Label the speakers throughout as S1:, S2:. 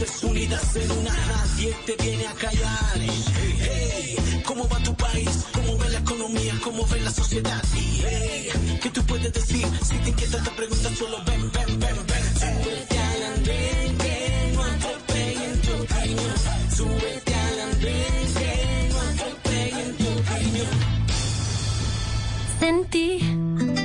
S1: voces unidas en una, nadie te viene a callar. Hey, ¿cómo va tu país? ¿Cómo ve la economía? ¿Cómo ve la sociedad? Y hey, ¿qué tú puedes decir? Si te inquieta te pregunta, solo ven, ven, ven, ven. Súbete al andén, que no atropellen tu opinión. Súbete al andén, que no atropellen tu opinión.
S2: Sentí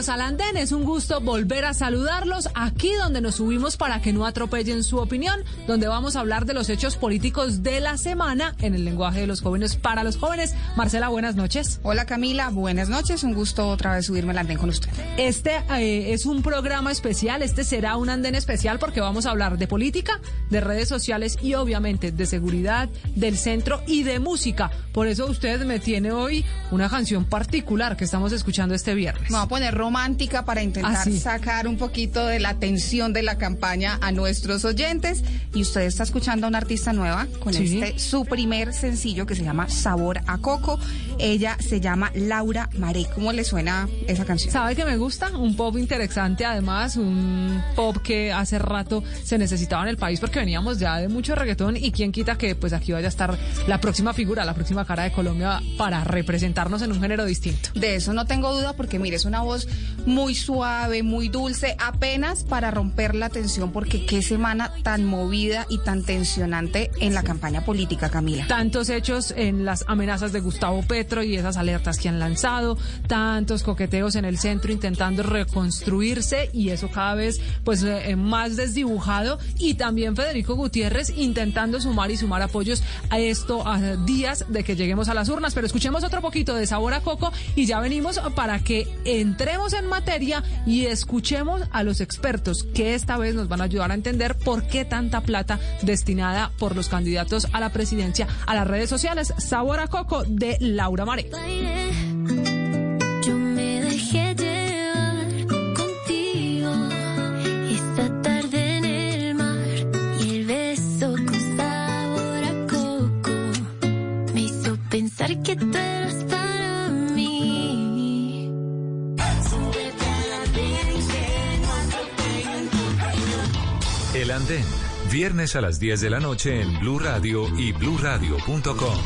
S3: bienvenidos al Andén. Es un gusto volver a saludarlos aquí donde nos subimos para que no atropellen su opinión, donde vamos a hablar de los hechos políticos de la semana en el lenguaje de los jóvenes para los jóvenes. Marcela, buenas noches.
S4: Hola Camila, buenas noches. Un gusto otra vez subirme al andén con usted.
S3: Este eh, es un programa especial, este será un andén especial porque vamos a hablar de política, de redes sociales y obviamente de seguridad, del centro y de música. Por eso usted me tiene hoy una canción particular que estamos escuchando este viernes.
S4: Me voy a poner romántica para intentar
S3: Ah, sí.
S4: sacar un poquito de la tensión de la campaña a nuestros oyentes. Y usted está escuchando a una artista nueva con
S3: Sí.
S4: este su primer sencillo que se llama Sabor a Coco. Ella se llama Laura Maré. ¿Cómo le suena esa canción?
S3: ¿Sabe que me gusta? Un pop interesante, además, un pop que hace rato se necesitaba en el país porque veníamos ya de mucho reggaetón y quién quita que pues aquí vaya a estar la próxima figura, la próxima cara de Colombia para representarnos en un género distinto.
S4: De eso no tengo duda porque mire, es una voz muy suave, muy dulce, apenas para romper la tensión porque qué semana tan movida y tan tensionante en la campaña política, Camila.
S3: Tantos hechos en las amenazas de Gustavo Petro y esas alertas que han lanzado, tantos coqueteos en el centro intentando reconstruirse y eso cada vez pues eh, más desdibujado y también Federico Gutiérrez intentando sumar y sumar apoyos a esto a días de que lleguemos a las urnas. Pero escuchemos otro poquito de sabor a coco y ya venimos para que entremos en materia y escuchemos a los expertos que esta vez nos van a ayudar a entender por qué tanta plata destinada por los candidatos a la presidencia a las redes sociales. Sabor a coco de Laura Mare.
S2: Pensar que
S5: Andén, viernes a las 10 de la noche en Blue Radio y bluradio.com.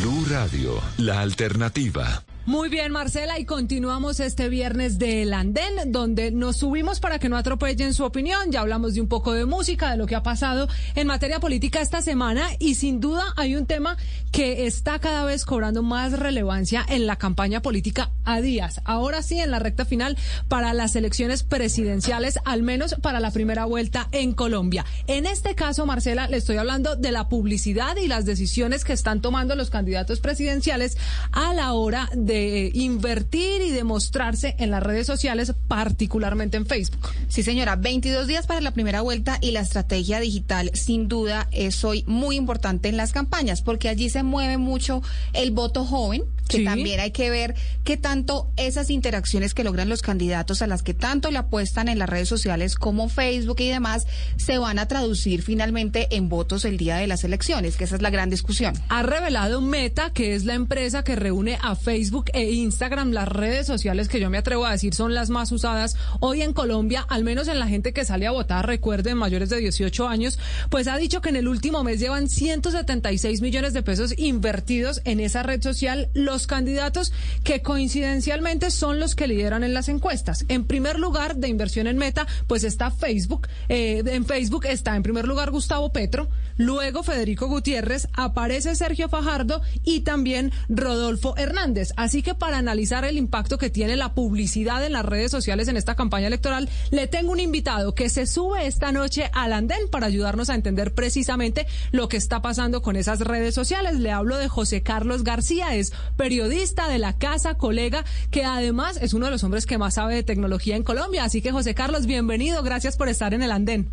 S5: Blue Radio, la alternativa.
S3: Muy bien, Marcela, y continuamos este viernes del Andén, donde nos subimos para que no atropellen su opinión. Ya hablamos de un poco de música, de lo que ha pasado en materia política esta semana, y sin duda hay un tema que está cada vez cobrando más relevancia en la campaña política a días. Ahora sí, en la recta final para las elecciones presidenciales, al menos para la primera vuelta en Colombia. En este caso, Marcela, le estoy hablando de la publicidad y las decisiones que están tomando los candidatos presidenciales a la hora de invertir y de mostrarse en las redes sociales, particularmente en Facebook.
S4: Sí, señora, 22 días para la primera vuelta y la estrategia digital sin duda es hoy muy importante en las campañas porque allí se mueve mucho el voto joven, que
S3: Sí.
S4: también hay que ver qué tanto esas interacciones que logran los candidatos a las que tanto le apuestan en las redes sociales como Facebook y demás se van a traducir finalmente en votos el día de las elecciones, que esa es la gran discusión.
S3: Ha revelado Meta, que es la empresa que reúne a Facebook e Instagram, las redes sociales que yo me atrevo a decir son las más usadas hoy en Colombia, al menos en la gente que sale a votar, recuerden, mayores de 18 años, pues ha dicho que en el último mes llevan 176 millones de pesos invertidos en esa red social, lo los candidatos que coincidencialmente son los que lideran en las encuestas. En primer lugar, de inversión en Meta, pues está Facebook. Eh, en Facebook está en primer lugar Gustavo Petro, luego Federico Gutiérrez, aparece Sergio Fajardo y también Rodolfo Hernández. Así que para analizar el impacto que tiene la publicidad en las redes sociales en esta campaña electoral, le tengo un invitado que se sube esta noche al andén para ayudarnos a entender precisamente lo que está pasando con esas redes sociales. Le hablo de José Carlos García, es periodista de la casa, colega, que además es uno de los hombres que más sabe de tecnología en Colombia. Así que José Carlos, bienvenido, gracias por estar en el andén.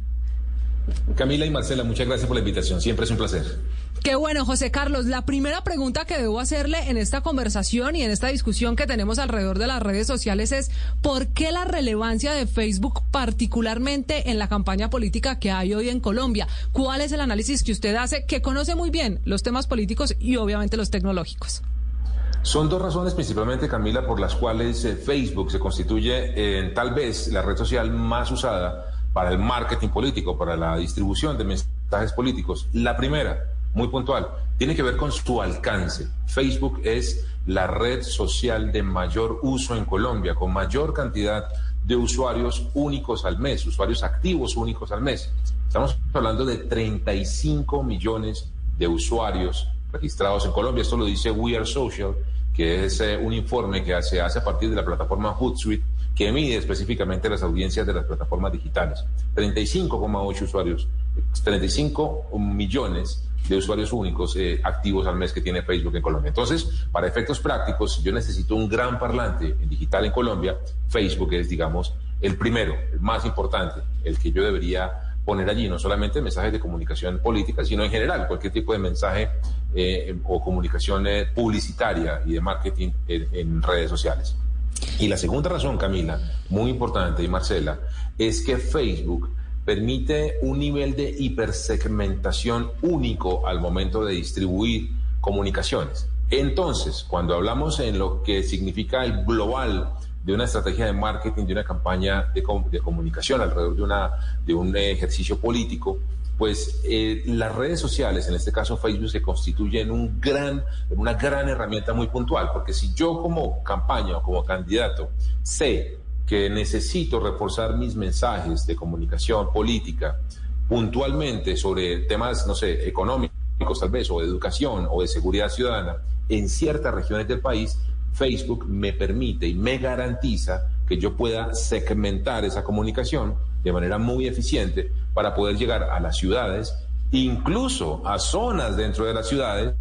S6: Camila y Marcela, muchas gracias por la invitación, siempre es un placer.
S3: Qué bueno, José Carlos. La primera pregunta que debo hacerle en esta conversación y en esta discusión que tenemos alrededor de las redes sociales es ¿por qué la relevancia de Facebook particularmente en la campaña política que hay hoy en Colombia? ¿Cuál es el análisis que usted hace, que conoce muy bien los temas políticos y obviamente los tecnológicos?
S6: Son dos razones principalmente, Camila, por las cuales eh, Facebook se constituye en tal vez la red social más usada para el marketing político, para la distribución de mensajes políticos. La primera, muy puntual, tiene que ver con su alcance. Facebook es la red social de mayor uso en Colombia, con mayor cantidad de usuarios únicos al mes, usuarios activos únicos al mes. Estamos hablando de 35 millones de usuarios registrados en Colombia. Esto lo dice We Are Social, que es eh, un informe que se hace a partir de la plataforma Hootsuite que mide específicamente las audiencias de las plataformas digitales. 35,8 usuarios, 35 millones de usuarios únicos eh, activos al mes que tiene Facebook en Colombia. Entonces, para efectos prácticos, si yo necesito un gran parlante en digital en Colombia, Facebook es, digamos, el primero, el más importante, el que yo debería poner allí, no solamente mensajes de comunicación política, sino en general cualquier tipo de mensaje eh, o comunicación eh, publicitaria y de marketing en redes sociales. Y la segunda razón, Camila, muy importante, y Marcela, es que Facebook permite un nivel de hipersegmentación único al momento de distribuir comunicaciones. Entonces, cuando hablamos en lo que significa el global de una estrategia de marketing, de una campaña de, comunicación alrededor de, una, de un ejercicio político, pues eh, las redes sociales, en este caso Facebook, se constituyen un gran, una gran herramienta muy puntual, porque si yo como campaña o como candidato sé que necesito reforzar mis mensajes de comunicación política puntualmente sobre temas, no sé, económicos tal vez, o de educación o de seguridad ciudadana en ciertas regiones del país, Facebook me permite y me garantiza que yo pueda segmentar esa comunicación de manera muy eficiente para poder llegar a las ciudades, incluso a zonas dentro de las ciudades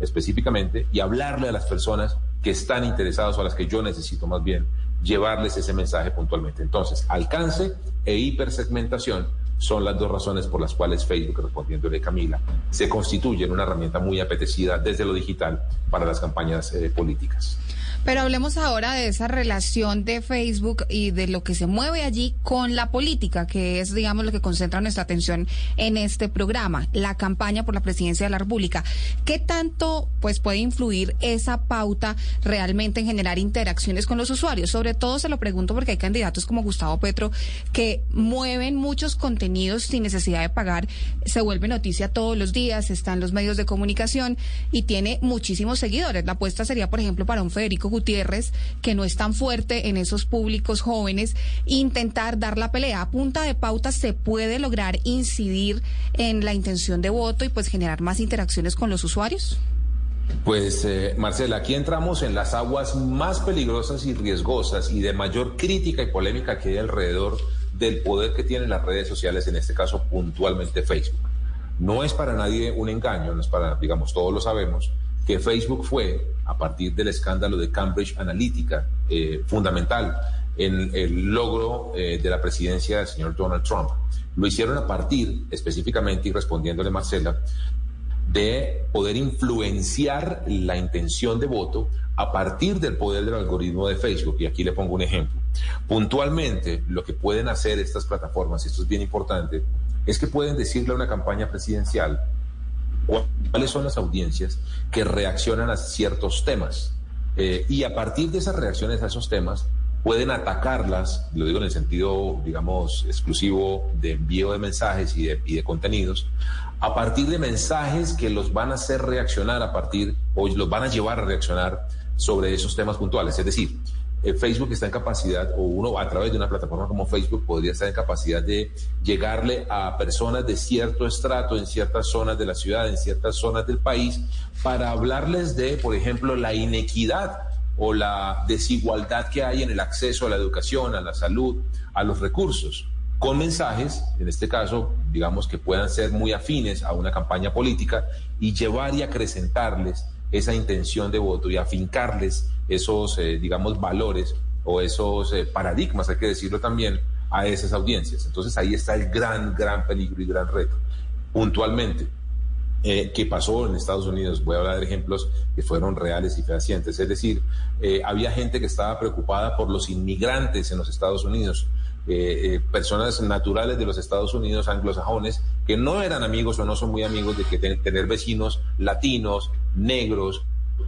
S6: específicamente, y hablarle a las personas que están interesados o a las que yo necesito más bien llevarles ese mensaje puntualmente. Entonces, alcance e hipersegmentación son las dos razones por las cuales Facebook, respondiéndole Camila, se constituye en una herramienta muy apetecida desde lo digital para las campañas eh, políticas.
S4: Pero hablemos ahora de esa relación de Facebook y de lo que se mueve allí con la política, que es, digamos, lo que concentra nuestra atención en este programa, la campaña por la presidencia de la República. ¿Qué tanto, pues, puede influir esa pauta realmente en generar interacciones con los usuarios? Sobre todo se lo pregunto porque hay candidatos como Gustavo Petro que mueven muchos contenidos sin necesidad de pagar, se vuelve noticia todos los días, está en los medios de comunicación y tiene muchísimos seguidores. La apuesta sería, por ejemplo, para un Federico Gutiérrez, que no es tan fuerte en esos públicos jóvenes, intentar dar la pelea. A punta de pauta se puede lograr incidir en la intención de voto y pues generar más interacciones con los usuarios.
S6: Pues, eh, Marcela, aquí entramos en las aguas más peligrosas y riesgosas y de mayor crítica y polémica que hay alrededor del poder que tienen las redes sociales, en este caso puntualmente Facebook. No es para nadie un engaño, no es para, digamos, todos lo sabemos, que Facebook fue, a partir del escándalo de Cambridge Analytica, eh, fundamental en el logro eh, de la presidencia del señor Donald Trump. Lo hicieron a partir, específicamente, y respondiéndole Marcela, de poder influenciar la intención de voto a partir del poder del algoritmo de Facebook. Y aquí le pongo un ejemplo. Puntualmente, lo que pueden hacer estas plataformas, y esto es bien importante, es que pueden decirle a una campaña presidencial, cuáles son las audiencias que reaccionan a ciertos temas. Eh, y a partir de esas reacciones a esos temas, pueden atacarlas, lo digo en el sentido, digamos, exclusivo de envío de mensajes y de, y de contenidos, a partir de mensajes que los van a hacer reaccionar a partir, o los van a llevar a reaccionar sobre esos temas puntuales. Es decir, eh, Facebook está en capacidad, o uno a través de una plataforma como Facebook podría estar en capacidad de llegarle a personas de cierto estrato en ciertas zonas de la ciudad, en ciertas zonas del país, para hablarles de, por ejemplo, la inequidad o la desigualdad que hay en el acceso a la educación, a la salud, a los recursos, con mensajes, en este caso, digamos que puedan ser muy afines a una campaña política y llevar y acrecentarles esa intención de voto y afincarles esos, eh, digamos, valores o esos eh, paradigmas, hay que decirlo también, a esas audiencias. Entonces ahí está el gran, gran peligro y gran reto. Puntualmente, eh, ¿qué pasó en Estados Unidos? Voy a hablar de ejemplos que fueron reales y fehacientes. Es decir, había gente que estaba preocupada por los inmigrantes en los Estados Unidos. personas naturales de los Estados Unidos, anglosajones, que no eran amigos o no son muy amigos de que tener vecinos latinos, negros,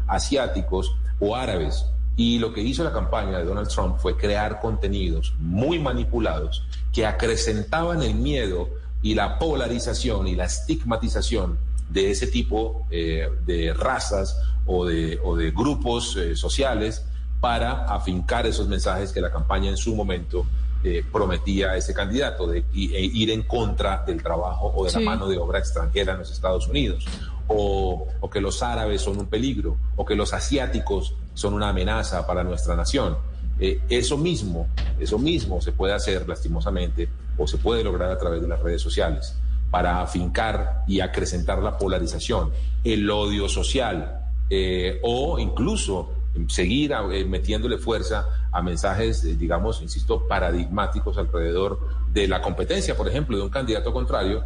S6: asiáticos o árabes. Y lo que hizo la campaña de Donald Trump fue crear contenidos muy manipulados que acrecentaban el miedo y la polarización y la estigmatización de ese tipo eh, de razas o de, o de grupos eh, sociales para afincar esos mensajes que la campaña en su momento eh, prometía a ese candidato de, e ir en contra del trabajo o de la mano de obra extranjera en los Estados Unidos o, que los árabes son un peligro, o que los asiáticos son una amenaza para nuestra nación. Eh, eso mismo, eso mismo se puede hacer lastimosamente o se puede lograr a través de las redes sociales para afincar y acrecentar la polarización, el odio social eh, o incluso seguir eh, metiéndole fuerza a mensajes, digamos, insisto, paradigmáticos alrededor de la competencia, por ejemplo, de un candidato contrario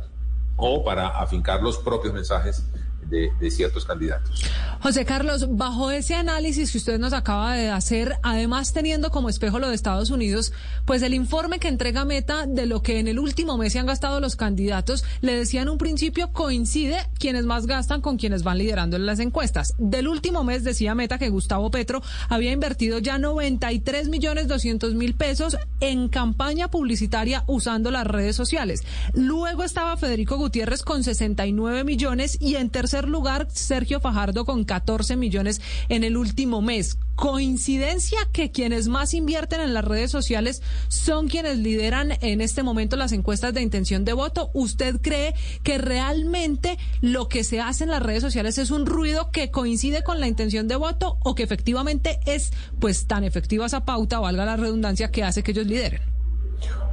S6: o para afincar los propios mensajes de, ciertos candidatos.
S3: José Carlos, bajo ese análisis que usted nos acaba de hacer, además teniendo como espejo lo de Estados Unidos, pues el informe que entrega Meta de lo que en el último mes se han gastado los candidatos, le decía en un principio, coincide quienes más gastan con quienes van liderando en las encuestas. Del último mes decía Meta que Gustavo Petro había invertido ya 93 millones 200 mil pesos en campaña publicitaria usando las redes sociales. Luego estaba Federico Gutiérrez con 69 millones y en tercer lugar, Sergio Fajardo con 14 millones en el último mes. ¿Coincidencia que quienes más invierten en las redes sociales son quienes lideran en este momento las encuestas de intención de voto? ¿Usted cree que realmente lo que se hace en las redes sociales es un ruido que coincide con la intención de voto o que efectivamente es pues tan efectiva esa pauta, valga la redundancia, que hace que ellos lideren?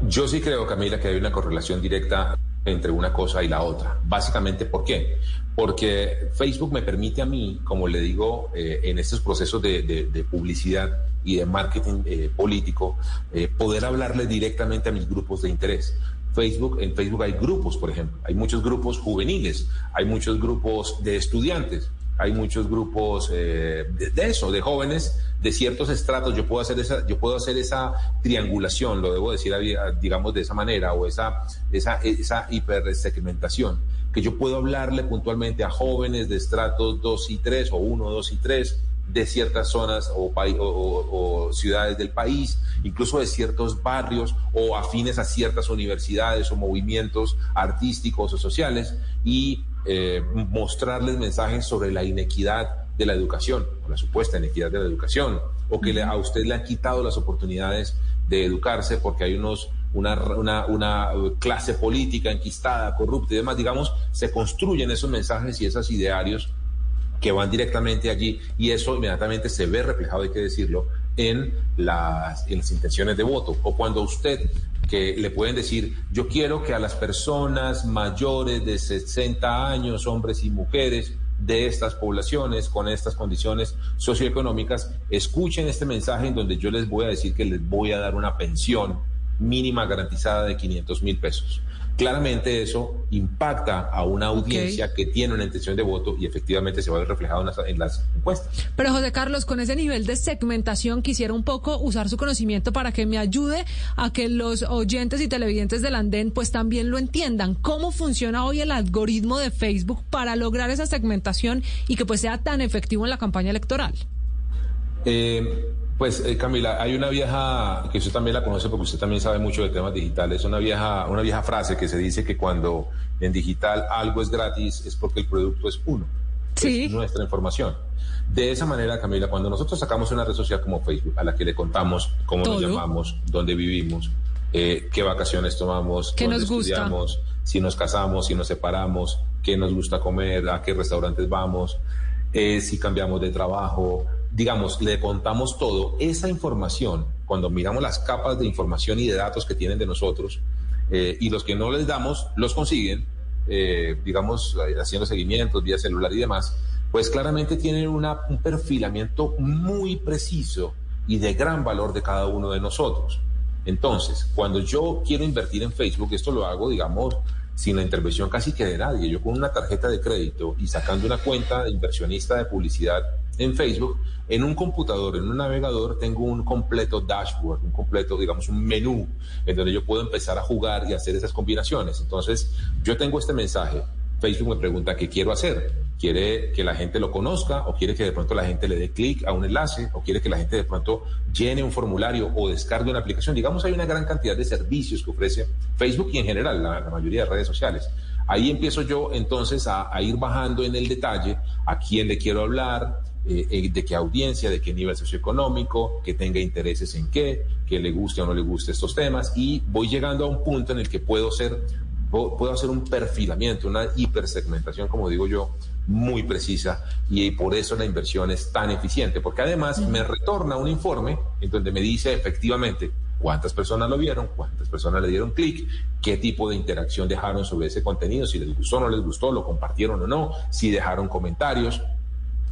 S6: Yo sí creo, Camila, que hay una correlación directa entre una cosa y la otra. Básicamente, ¿por qué? Porque Facebook me permite a mí, como le digo, eh, en estos procesos de, publicidad y de marketing eh, político, eh, poder hablarle directamente a mis grupos de interés. Facebook, en Facebook hay grupos, por ejemplo, hay muchos grupos juveniles, hay muchos grupos de estudiantes, hay muchos grupos de, eso, de jóvenes de ciertos estratos. Yo puedo hacer esa, yo puedo hacer esa triangulación, lo debo decir, digamos de esa manera, o esa, esa, esa hipersegmentación que yo puedo hablarle puntualmente a jóvenes de estratos 2 y 3 o 1, 2 y 3 de ciertas zonas o, o, ciudades del país, incluso de ciertos barrios o afines a ciertas universidades o movimientos artísticos o sociales y eh, mostrarles mensajes sobre la inequidad de la educación, o la supuesta inequidad de la educación, o que a usted le han quitado las oportunidades de educarse porque hay unos una, una, una, clase política enquistada, corrupta y demás, digamos, se construyen esos mensajes y esos idearios que van directamente allí y eso inmediatamente se ve reflejado, hay que decirlo, en las, en las intenciones de voto. O cuando usted, que le pueden decir, yo quiero que a las personas mayores de 60 años, hombres y mujeres, de estas poblaciones con estas condiciones socioeconómicas, escuchen este mensaje en donde yo les voy a decir que les voy a dar una pensión mínima garantizada de 500 mil pesos. Claramente eso impacta a una audiencia que tiene una intención de voto y efectivamente se va a ver reflejado en las, encuestas.
S3: Pero José Carlos, con ese nivel de segmentación quisiera un poco usar su conocimiento para que me ayude a que los oyentes y televidentes del andén pues también lo entiendan. ¿Cómo funciona hoy el algoritmo de Facebook para lograr esa segmentación y que pues sea tan efectivo en la campaña electoral?
S6: Eh, pues eh, Camila, hay una vieja, que usted también la conoce porque usted también sabe mucho de temas digitales, una vieja, una vieja frase que se dice que cuando en digital algo es gratis, es porque el producto es uno.
S3: Sí.
S6: Es nuestra información. De esa manera, Camila, cuando nosotros sacamos una red social como Facebook, a la que le contamos cómo
S3: Todo.
S6: nos llamamos, dónde vivimos, eh, qué vacaciones tomamos,
S3: ¿Qué
S6: dónde
S3: nos gusta?
S6: estudiamos, si nos casamos, si nos separamos, qué nos gusta comer, a qué restaurantes vamos, eh, si cambiamos de trabajo, digamos, le contamos todo. Esa información, cuando miramos las capas de información y de datos que tienen de nosotros, eh, y los que no les damos, los consiguen, eh, digamos, eh, haciendo seguimientos vía celular y demás, pues claramente tienen un perfilamiento muy preciso y de gran valor de cada uno de nosotros. Entonces, cuando yo quiero invertir en Facebook, esto lo hago, digamos, sin la intervención casi que de nadie. Yo con una tarjeta de crédito y sacando una cuenta de inversionista de publicidad en Facebook, en un computador, en un navegador, tengo un completo dashboard, un completo, digamos, un menú en donde yo puedo empezar a jugar y hacer esas combinaciones. Entonces, yo tengo este mensaje. Facebook me pregunta qué quiero hacer. ¿Quiere que la gente lo conozca o quiere que de pronto la gente le dé clic a un enlace o quiere que la gente de pronto llene un formulario o descargue una aplicación? Digamos, hay una gran cantidad de servicios que ofrece Facebook y en general la, la mayoría de redes sociales. Ahí empiezo yo entonces a, a ir bajando en el detalle a quién le quiero hablar, eh, eh, de qué audiencia, de qué nivel socioeconómico, que tenga intereses en qué, que le guste o no le guste estos temas y voy llegando a un punto en el que puedo ser puedo puedo hacer un perfilamiento, una hipersegmentación, como digo yo, muy precisa y por eso la inversión es tan eficiente, porque además me retorna un informe en donde me dice efectivamente cuántas personas lo vieron, cuántas personas le dieron clic, qué tipo de interacción dejaron sobre ese contenido, si les gustó o no les gustó, lo compartieron o no, si dejaron comentarios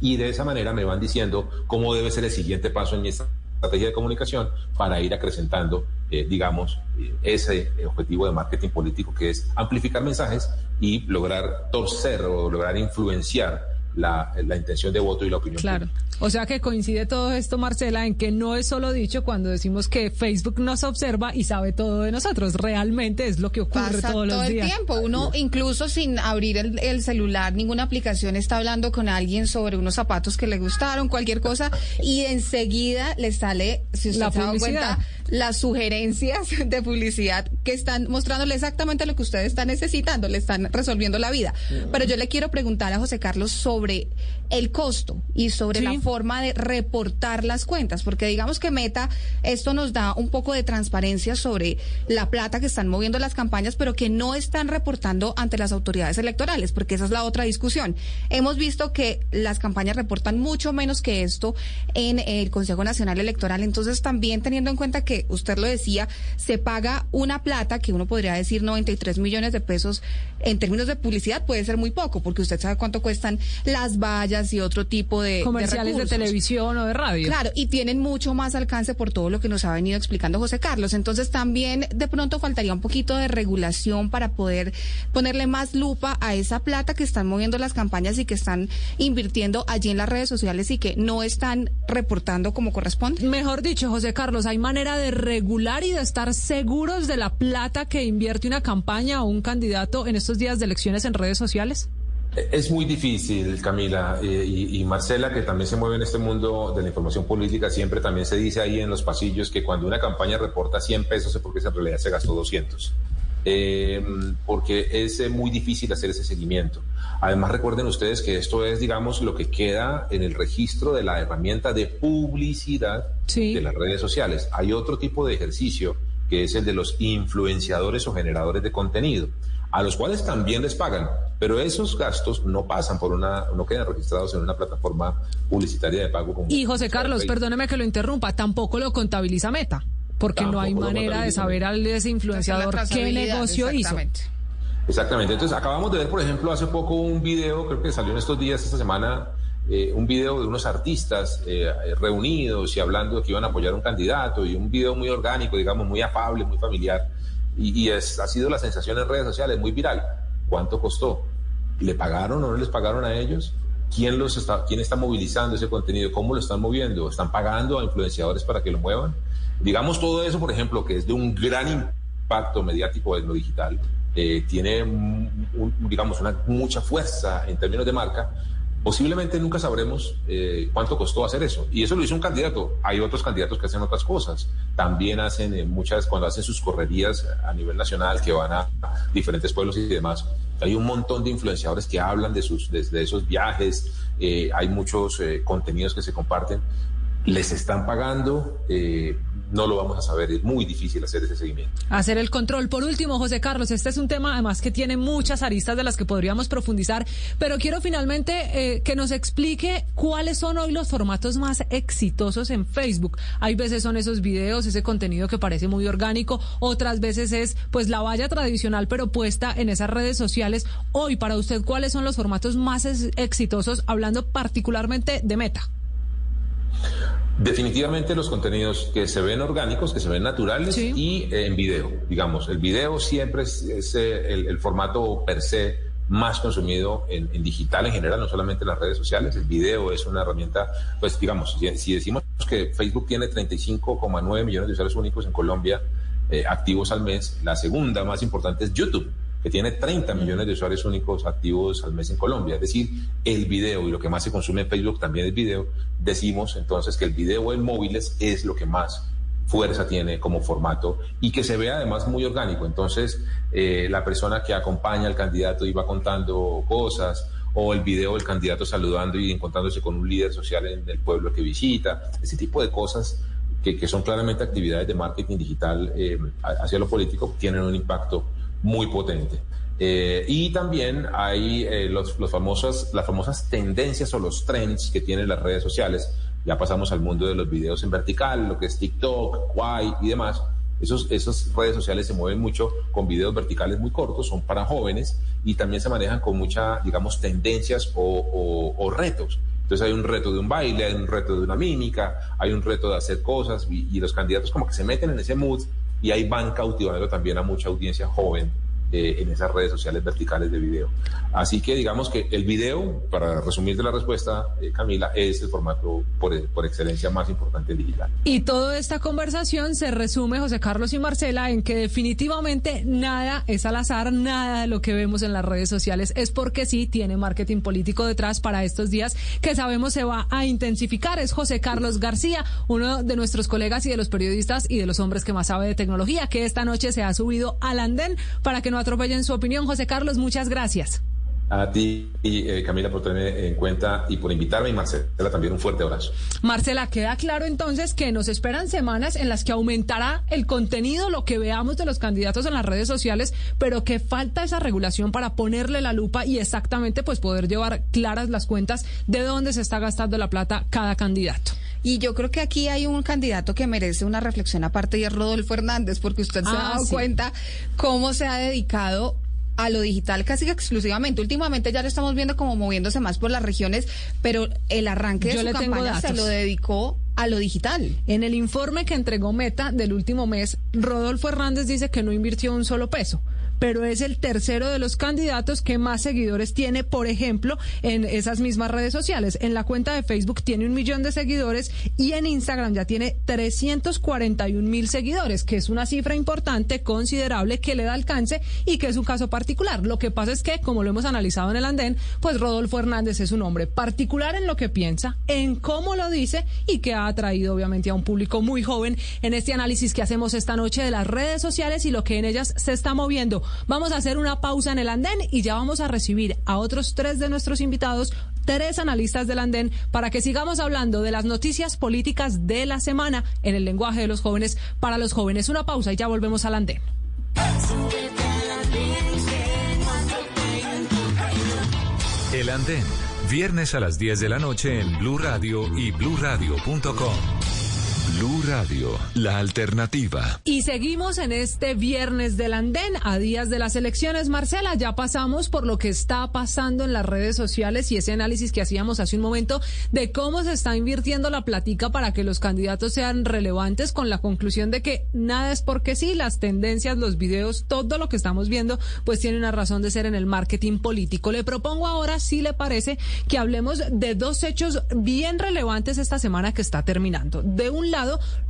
S6: y de esa manera me van diciendo cómo debe ser el siguiente paso en mi estrategia de comunicación para ir acrecentando, eh, digamos, eh, ese objetivo de marketing político que es amplificar mensajes y lograr torcer o lograr influenciar la, la intención de voto y la opinión
S3: Claro.
S6: pública.
S3: O sea que coincide todo esto, Marcela, en que no es solo dicho cuando decimos que Facebook nos observa y sabe todo de nosotros. Realmente es lo que ocurre
S4: Pasa
S3: todos los
S4: todo el
S3: días.
S4: tiempo. Uno, incluso sin abrir el, el celular, ninguna aplicación está hablando con alguien sobre unos zapatos que le gustaron, cualquier cosa, y enseguida le sale, si usted
S3: La
S4: se
S3: publicidad.
S4: cuenta, las sugerencias de publicidad que están mostrándole exactamente lo que usted está necesitando, le están resolviendo la vida. Pero yo le quiero preguntar a José Carlos sobre el costo y sobre
S3: Sí.
S4: la forma de reportar las cuentas, porque digamos que Meta, esto nos da un poco de transparencia sobre la plata que están moviendo las campañas, pero que no están reportando ante las autoridades electorales, porque esa es la otra discusión. Hemos visto que las campañas reportan mucho menos que esto en el Consejo Nacional Electoral, entonces también teniendo en cuenta que usted lo decía, se paga una plata que uno podría decir 93 millones de pesos en términos de publicidad puede ser muy poco, porque usted sabe cuánto cuestan las vallas y otro tipo de
S3: Comerciales de, televisión o de radio.
S4: Claro, y tienen mucho más alcance por todo lo que nos ha venido explicando José Carlos. Entonces también de pronto faltaría un poquito de regulación para poder ponerle más lupa a esa plata que están moviendo las campañas y que están invirtiendo allí en las redes sociales y que no están reportando como corresponde.
S3: Mejor dicho, José Carlos, ¿hay manera de regular y de estar seguros de la plata que invierte una campaña o un candidato en estos días de elecciones en redes sociales?
S6: Es muy difícil, Camila, eh, y, y Marcela, que también se mueve en este mundo de la información política, siempre también se dice ahí en los pasillos que cuando una campaña reporta 100 pesos es porque en realidad se gastó 200. Eh, porque es eh, muy difícil hacer ese seguimiento. Además, recuerden ustedes que esto es, digamos, lo que queda en el registro de la herramienta de publicidad
S3: Sí.
S6: de las redes sociales. Hay otro tipo de ejercicio que es el de los influenciadores o generadores de contenido, a los cuales también les pagan, pero esos gastos no pasan por una, no quedan registrados en una plataforma publicitaria de pago. Como
S3: Y José Carlos, perdóneme que lo interrumpa, tampoco lo contabiliza Meta, porque no hay manera de saber al ese influenciador
S4: La
S3: qué negocio hizo.
S4: exactamente.
S6: Exactamente. Entonces, acabamos de ver, por ejemplo, hace poco un video, creo que salió en estos días, esta semana, eh, un video de unos artistas eh, reunidos y hablando de que iban a apoyar a un candidato y un video muy orgánico, digamos, muy afable, muy familiar. Y, y es, ha sido la sensación en redes sociales, muy viral. ¿Cuánto costó? ¿Le pagaron o no les pagaron a ellos? ¿Quién, los está, ¿Quién está movilizando ese contenido? ¿Cómo lo están moviendo? ¿Están pagando a influenciadores para que lo muevan? Digamos todo eso, por ejemplo, que es de un gran impacto mediático en lo digital, eh, tiene, un- digamos, una mucha fuerza en términos de marca, posiblemente nunca sabremos eh, cuánto costó hacer eso. Y eso lo hizo un candidato. Hay otros candidatos que hacen otras cosas. También hacen eh, muchas, cuando hacen sus correrías a nivel nacional, que van a diferentes pueblos y demás, hay un montón de influenciadores que hablan de, sus, de, esos viajes, eh, hay muchos eh, contenidos que se comparten, les están pagando, eh, no lo vamos a saber, es muy difícil hacer ese seguimiento.
S3: Hacer el control. Por último, José Carlos, este es un tema además que tiene muchas aristas de las que podríamos profundizar, pero quiero finalmente eh, que nos explique cuáles son hoy los formatos más exitosos en Facebook. Hay veces son esos videos, ese contenido que parece muy orgánico, otras veces es pues la valla tradicional pero puesta en esas redes sociales. Hoy, para usted, ¿cuáles son los formatos más exitosos, hablando particularmente de Meta?
S6: Definitivamente los contenidos que se ven orgánicos, que se ven naturales y eh, en video, digamos. El video siempre es, eh, el, formato per se más consumido en, digital en general, no solamente en las redes sociales. El video es una herramienta, pues digamos, si, decimos que Facebook tiene 35,9 millones de usuarios únicos en Colombia eh, activos al mes, la segunda más importante es YouTube que tiene 30 millones de usuarios únicos activos al mes en Colombia. Es decir, el video y lo que más se consume en Facebook también es video. Decimos entonces que el video en móviles es lo que más fuerza tiene como formato y que se ve además muy orgánico. Entonces, eh, la persona que acompaña al candidato iba contando cosas o el video del candidato saludando y encontrándose con un líder social en el pueblo que visita, ese tipo de cosas que, son claramente actividades de marketing digital eh, hacia lo político, tienen un impacto muy potente. Eh, y también hay eh, los, los famosas, las famosas tendencias o los trends que tienen las redes sociales. Ya pasamos al mundo de los videos en vertical, lo que es TikTok, Kwai y demás. Esos, esas redes sociales se mueven mucho con videos verticales muy cortos, son para jóvenes y también se manejan con mucha, digamos, tendencias o, o, retos. Entonces hay un reto de un baile, hay un reto de una mímica, hay un reto de hacer cosas y, y los candidatos como que se meten en ese mood y ahí van cautivando también a mucha audiencia joven eh, en esas redes sociales verticales de video. Así que digamos que el video, para resumirte la respuesta, eh, Camila, es el formato por, por, excelencia más importante digital.
S3: Y toda esta conversación se resume, José Carlos y Marcela, en que definitivamente nada es al azar, nada de lo que vemos en las redes sociales es porque sí tiene marketing político detrás para estos días que sabemos se va a intensificar. Es José Carlos García, uno de nuestros colegas y de los periodistas y de los hombres que más sabe de tecnología, que esta noche se ha subido al andén para que no atropellen su opinión. José Carlos, muchas gracias.
S6: A ti, y, eh, Camila, por tener en cuenta y por invitarme, y Marcela también un fuerte abrazo.
S3: Marcela, queda claro entonces que nos esperan semanas en las que aumentará el contenido, lo que veamos de los candidatos en las redes sociales, pero que falta esa regulación para ponerle la lupa y exactamente pues poder llevar claras las cuentas de dónde se está gastando la plata cada candidato.
S4: Y yo creo que aquí hay un candidato que merece una reflexión aparte y es Rodolfo Hernández, porque usted se ha ah, dado cuenta cómo se ha dedicado a lo digital casi exclusivamente. Últimamente ya lo estamos viendo como moviéndose más por las regiones, pero el arranque de su campaña se lo dedicó a lo digital.
S3: En el informe que entregó Meta del último mes, Rodolfo Hernández dice que no invirtió un solo peso pero es el tercero de los candidatos que más seguidores tiene, por ejemplo, en esas mismas redes sociales. En la cuenta de Facebook tiene un millón de seguidores y en Instagram ya tiene 341 mil seguidores, que es una cifra importante, considerable, que le da alcance y que es un caso particular. Lo que pasa es que, como lo hemos analizado en el andén, pues Rodolfo Hernández es un hombre particular en lo que piensa, en cómo lo dice y que ha atraído obviamente a un público muy joven en este análisis que hacemos esta noche de las redes sociales y lo que en ellas se está moviendo. Vamos a hacer una pausa en el andén y ya vamos a recibir a otros tres de nuestros invitados, tres analistas del andén, para que sigamos hablando de las noticias políticas de la semana en el lenguaje de los jóvenes para los jóvenes. Una pausa y ya volvemos al andén.
S5: El andén, viernes a las 10 de la noche en Blue Radio y bluradio.com. Blue Radio, la alternativa.
S3: Y seguimos en este viernes del andén, a días de las elecciones. Marcela, ya pasamos por lo que está pasando en las redes sociales y ese análisis que hacíamos hace un momento de cómo se está invirtiendo la platica para que los candidatos sean relevantes con la conclusión de que nada es porque sí, las tendencias, los videos, todo lo que estamos viendo, pues tiene una razón de ser en el marketing político. Le propongo ahora, si le parece, que hablemos de dos hechos bien relevantes esta semana que está terminando. De un lado,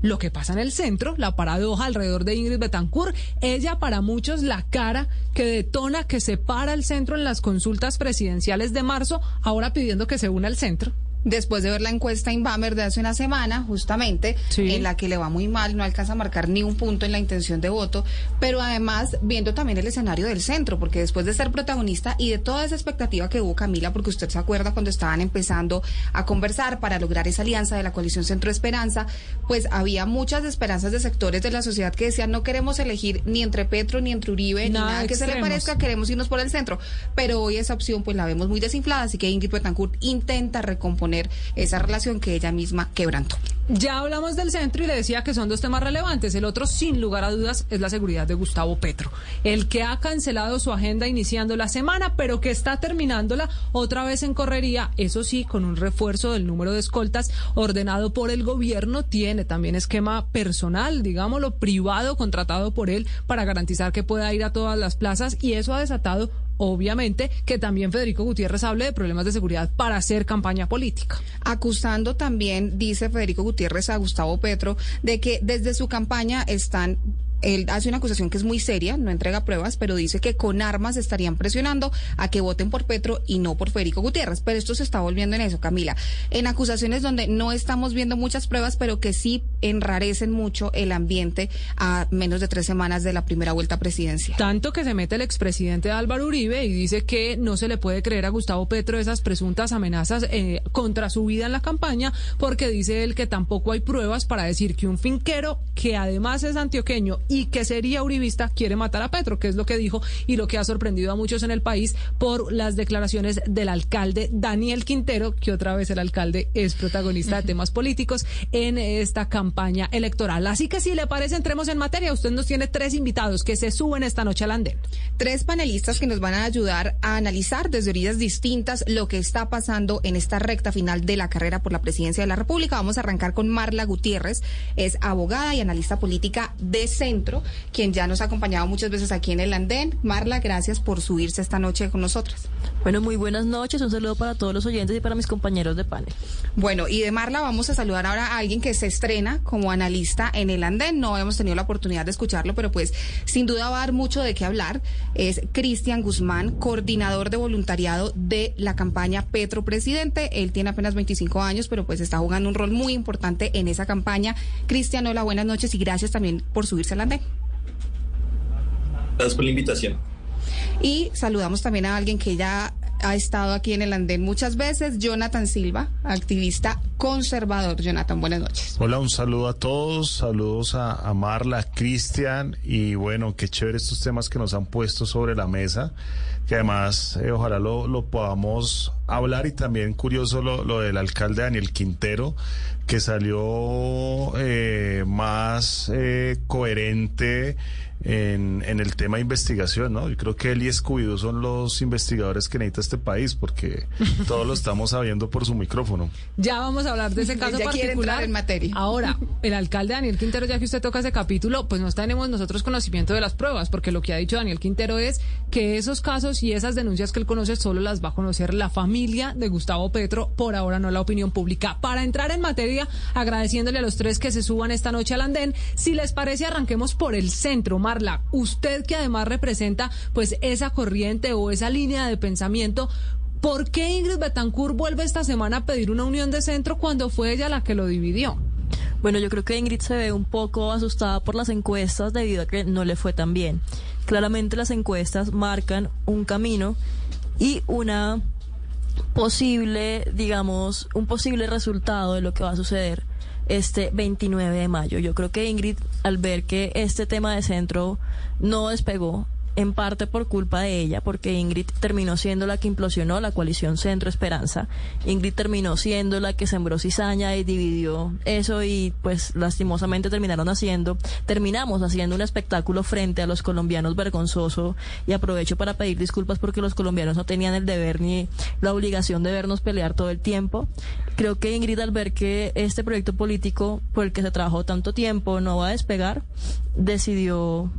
S3: lo que pasa en el centro, la paradoja alrededor de Ingrid Betancourt. Ella, para muchos, la cara que detona, que separa el centro en las consultas presidenciales de marzo, ahora pidiendo que se una al centro.
S4: Después de ver la encuesta Inbamer de hace una semana, justamente,
S3: Sí.
S4: en la que le va muy mal, no alcanza a marcar ni un punto en la intención de voto, pero además viendo también el escenario del centro, porque después de ser protagonista y de toda esa expectativa que hubo Camila, porque usted se acuerda cuando estaban empezando a conversar para lograr esa alianza de la coalición Centro Esperanza, pues había muchas esperanzas de sectores de la sociedad que decían no queremos elegir ni entre Petro ni entre Uribe, ni
S3: Nada
S4: que se le parezca, queremos irnos por el centro. Pero hoy esa opción pues la vemos muy desinflada, así que Ingrid Betancourt intenta recomponer esa relación que ella misma quebrantó.
S3: Ya hablamos del centro y le decía que son dos temas relevantes. El otro, sin lugar a dudas, es la seguridad de Gustavo Petro, el que ha cancelado su agenda iniciando la semana, pero que está terminándola otra vez en correría, eso sí, con un refuerzo del número de escoltas ordenado por el gobierno. Tiene también esquema personal, digámoslo, privado, contratado por él para garantizar que pueda ir a todas las plazas y eso ha desatado obviamente que también Federico Gutiérrez hable de problemas de seguridad para hacer campaña política.
S4: Acusando también, dice Federico Gutiérrez a Gustavo Petro, de que desde su campaña están él hace una acusación que es muy seria, no entrega pruebas, pero dice que con armas estarían presionando a que voten por Petro y no por Federico Gutiérrez. Pero esto se está volviendo en eso, Camila. En acusaciones donde no estamos viendo muchas pruebas, pero que sí enrarecen mucho el ambiente a menos de tres semanas de la primera vuelta presidencial.
S3: Tanto que se mete el expresidente Álvaro Uribe y dice que no se le puede creer a Gustavo Petro esas presuntas amenazas eh, contra su vida en la campaña, porque dice él que tampoco hay pruebas para decir que un finquero, que además es antioqueño y que sería uribista, quiere matar a Petro, que es lo que dijo y lo que ha sorprendido a muchos en el país por las declaraciones del alcalde Daniel Quintero, que otra vez el alcalde es protagonista de temas políticos en esta campaña electoral. Así que si le parece, entremos en materia. Usted nos tiene tres invitados que se suben esta noche al andén.
S4: Tres panelistas que nos van a ayudar a analizar desde orillas distintas lo que está pasando en esta recta final de la carrera por la presidencia de la República. Vamos a arrancar con Marla Gutiérrez, es abogada y analista política de Centro, quien ya nos ha acompañado muchas veces aquí en el andén. Marla, gracias por subirse esta noche con nosotras.
S7: Bueno, muy buenas noches, un saludo para todos los oyentes y para mis compañeros de panel.
S4: Bueno, y de Marla vamos a saludar ahora a alguien que se estrena como analista en el andén. No hemos tenido la oportunidad de escucharlo, pero pues sin duda va a dar mucho de qué hablar. Es Cristian Guzmán, coordinador de voluntariado de la campaña Petro Presidente. Él tiene apenas 25 años, pero pues está jugando un rol muy importante en esa campaña. Cristian, hola, buenas noches y gracias también por subirse al andén.
S8: Gracias por la invitación.
S4: Y saludamos también a alguien que ya ha estado aquí en el andén muchas veces, Jonathan Silva, activista conservador. Jonathan, buenas noches.
S9: Hola, un saludo a todos, saludos a, a Marla, a Cristian y bueno, qué chévere estos temas que nos han puesto sobre la mesa, que además eh, ojalá lo, lo podamos hablar y también curioso lo, lo del alcalde Daniel Quintero, que salió eh, más eh, coherente en, en el tema de investigación, ¿no? Yo creo que él y Scooby-Doo son los investigadores que necesita este país porque todos lo estamos sabiendo por su micrófono.
S3: Ya vamos a hablar de ese caso
S4: Ya
S3: particular.
S4: en materia.
S3: Ahora, el alcalde Daniel Quintero, ya que usted toca ese capítulo, pues no tenemos nosotros conocimiento de las pruebas, porque lo que ha dicho Daniel Quintero es que esos casos y esas denuncias que él conoce solo las va a conocer la familia de Gustavo Petro, por ahora no la opinión pública. Para entrar en materia, agradeciéndole a los tres que se suban esta noche al andén, si les parece, arranquemos por el centro. Usted que además representa pues esa corriente o esa línea de pensamiento, ¿Por qué Ingrid Betancourt vuelve esta semana a pedir una unión de centro cuando fue ella la que lo dividió?
S7: Bueno, yo creo que Ingrid se ve un poco asustada por las encuestas debido a que no le fue tan bien. Claramente las encuestas marcan un camino y una posible, digamos, un posible resultado de lo que va a suceder este 29 de mayo. Yo creo que Ingrid, al ver que este tema de centro no despegó, en parte por culpa de ella, porque Ingrid terminó siendo la que implosionó la coalición Centro Esperanza. Ingrid terminó siendo la que sembró cizaña y dividió eso y pues lastimosamente terminaron haciendo, terminamos haciendo un espectáculo frente a los colombianos vergonzoso y aprovecho para pedir disculpas porque los colombianos no tenían el deber ni la obligación de vernos pelear todo el tiempo. Creo que Ingrid al ver que este proyecto político por el que se trabajó tanto tiempo no va a despegar, decidió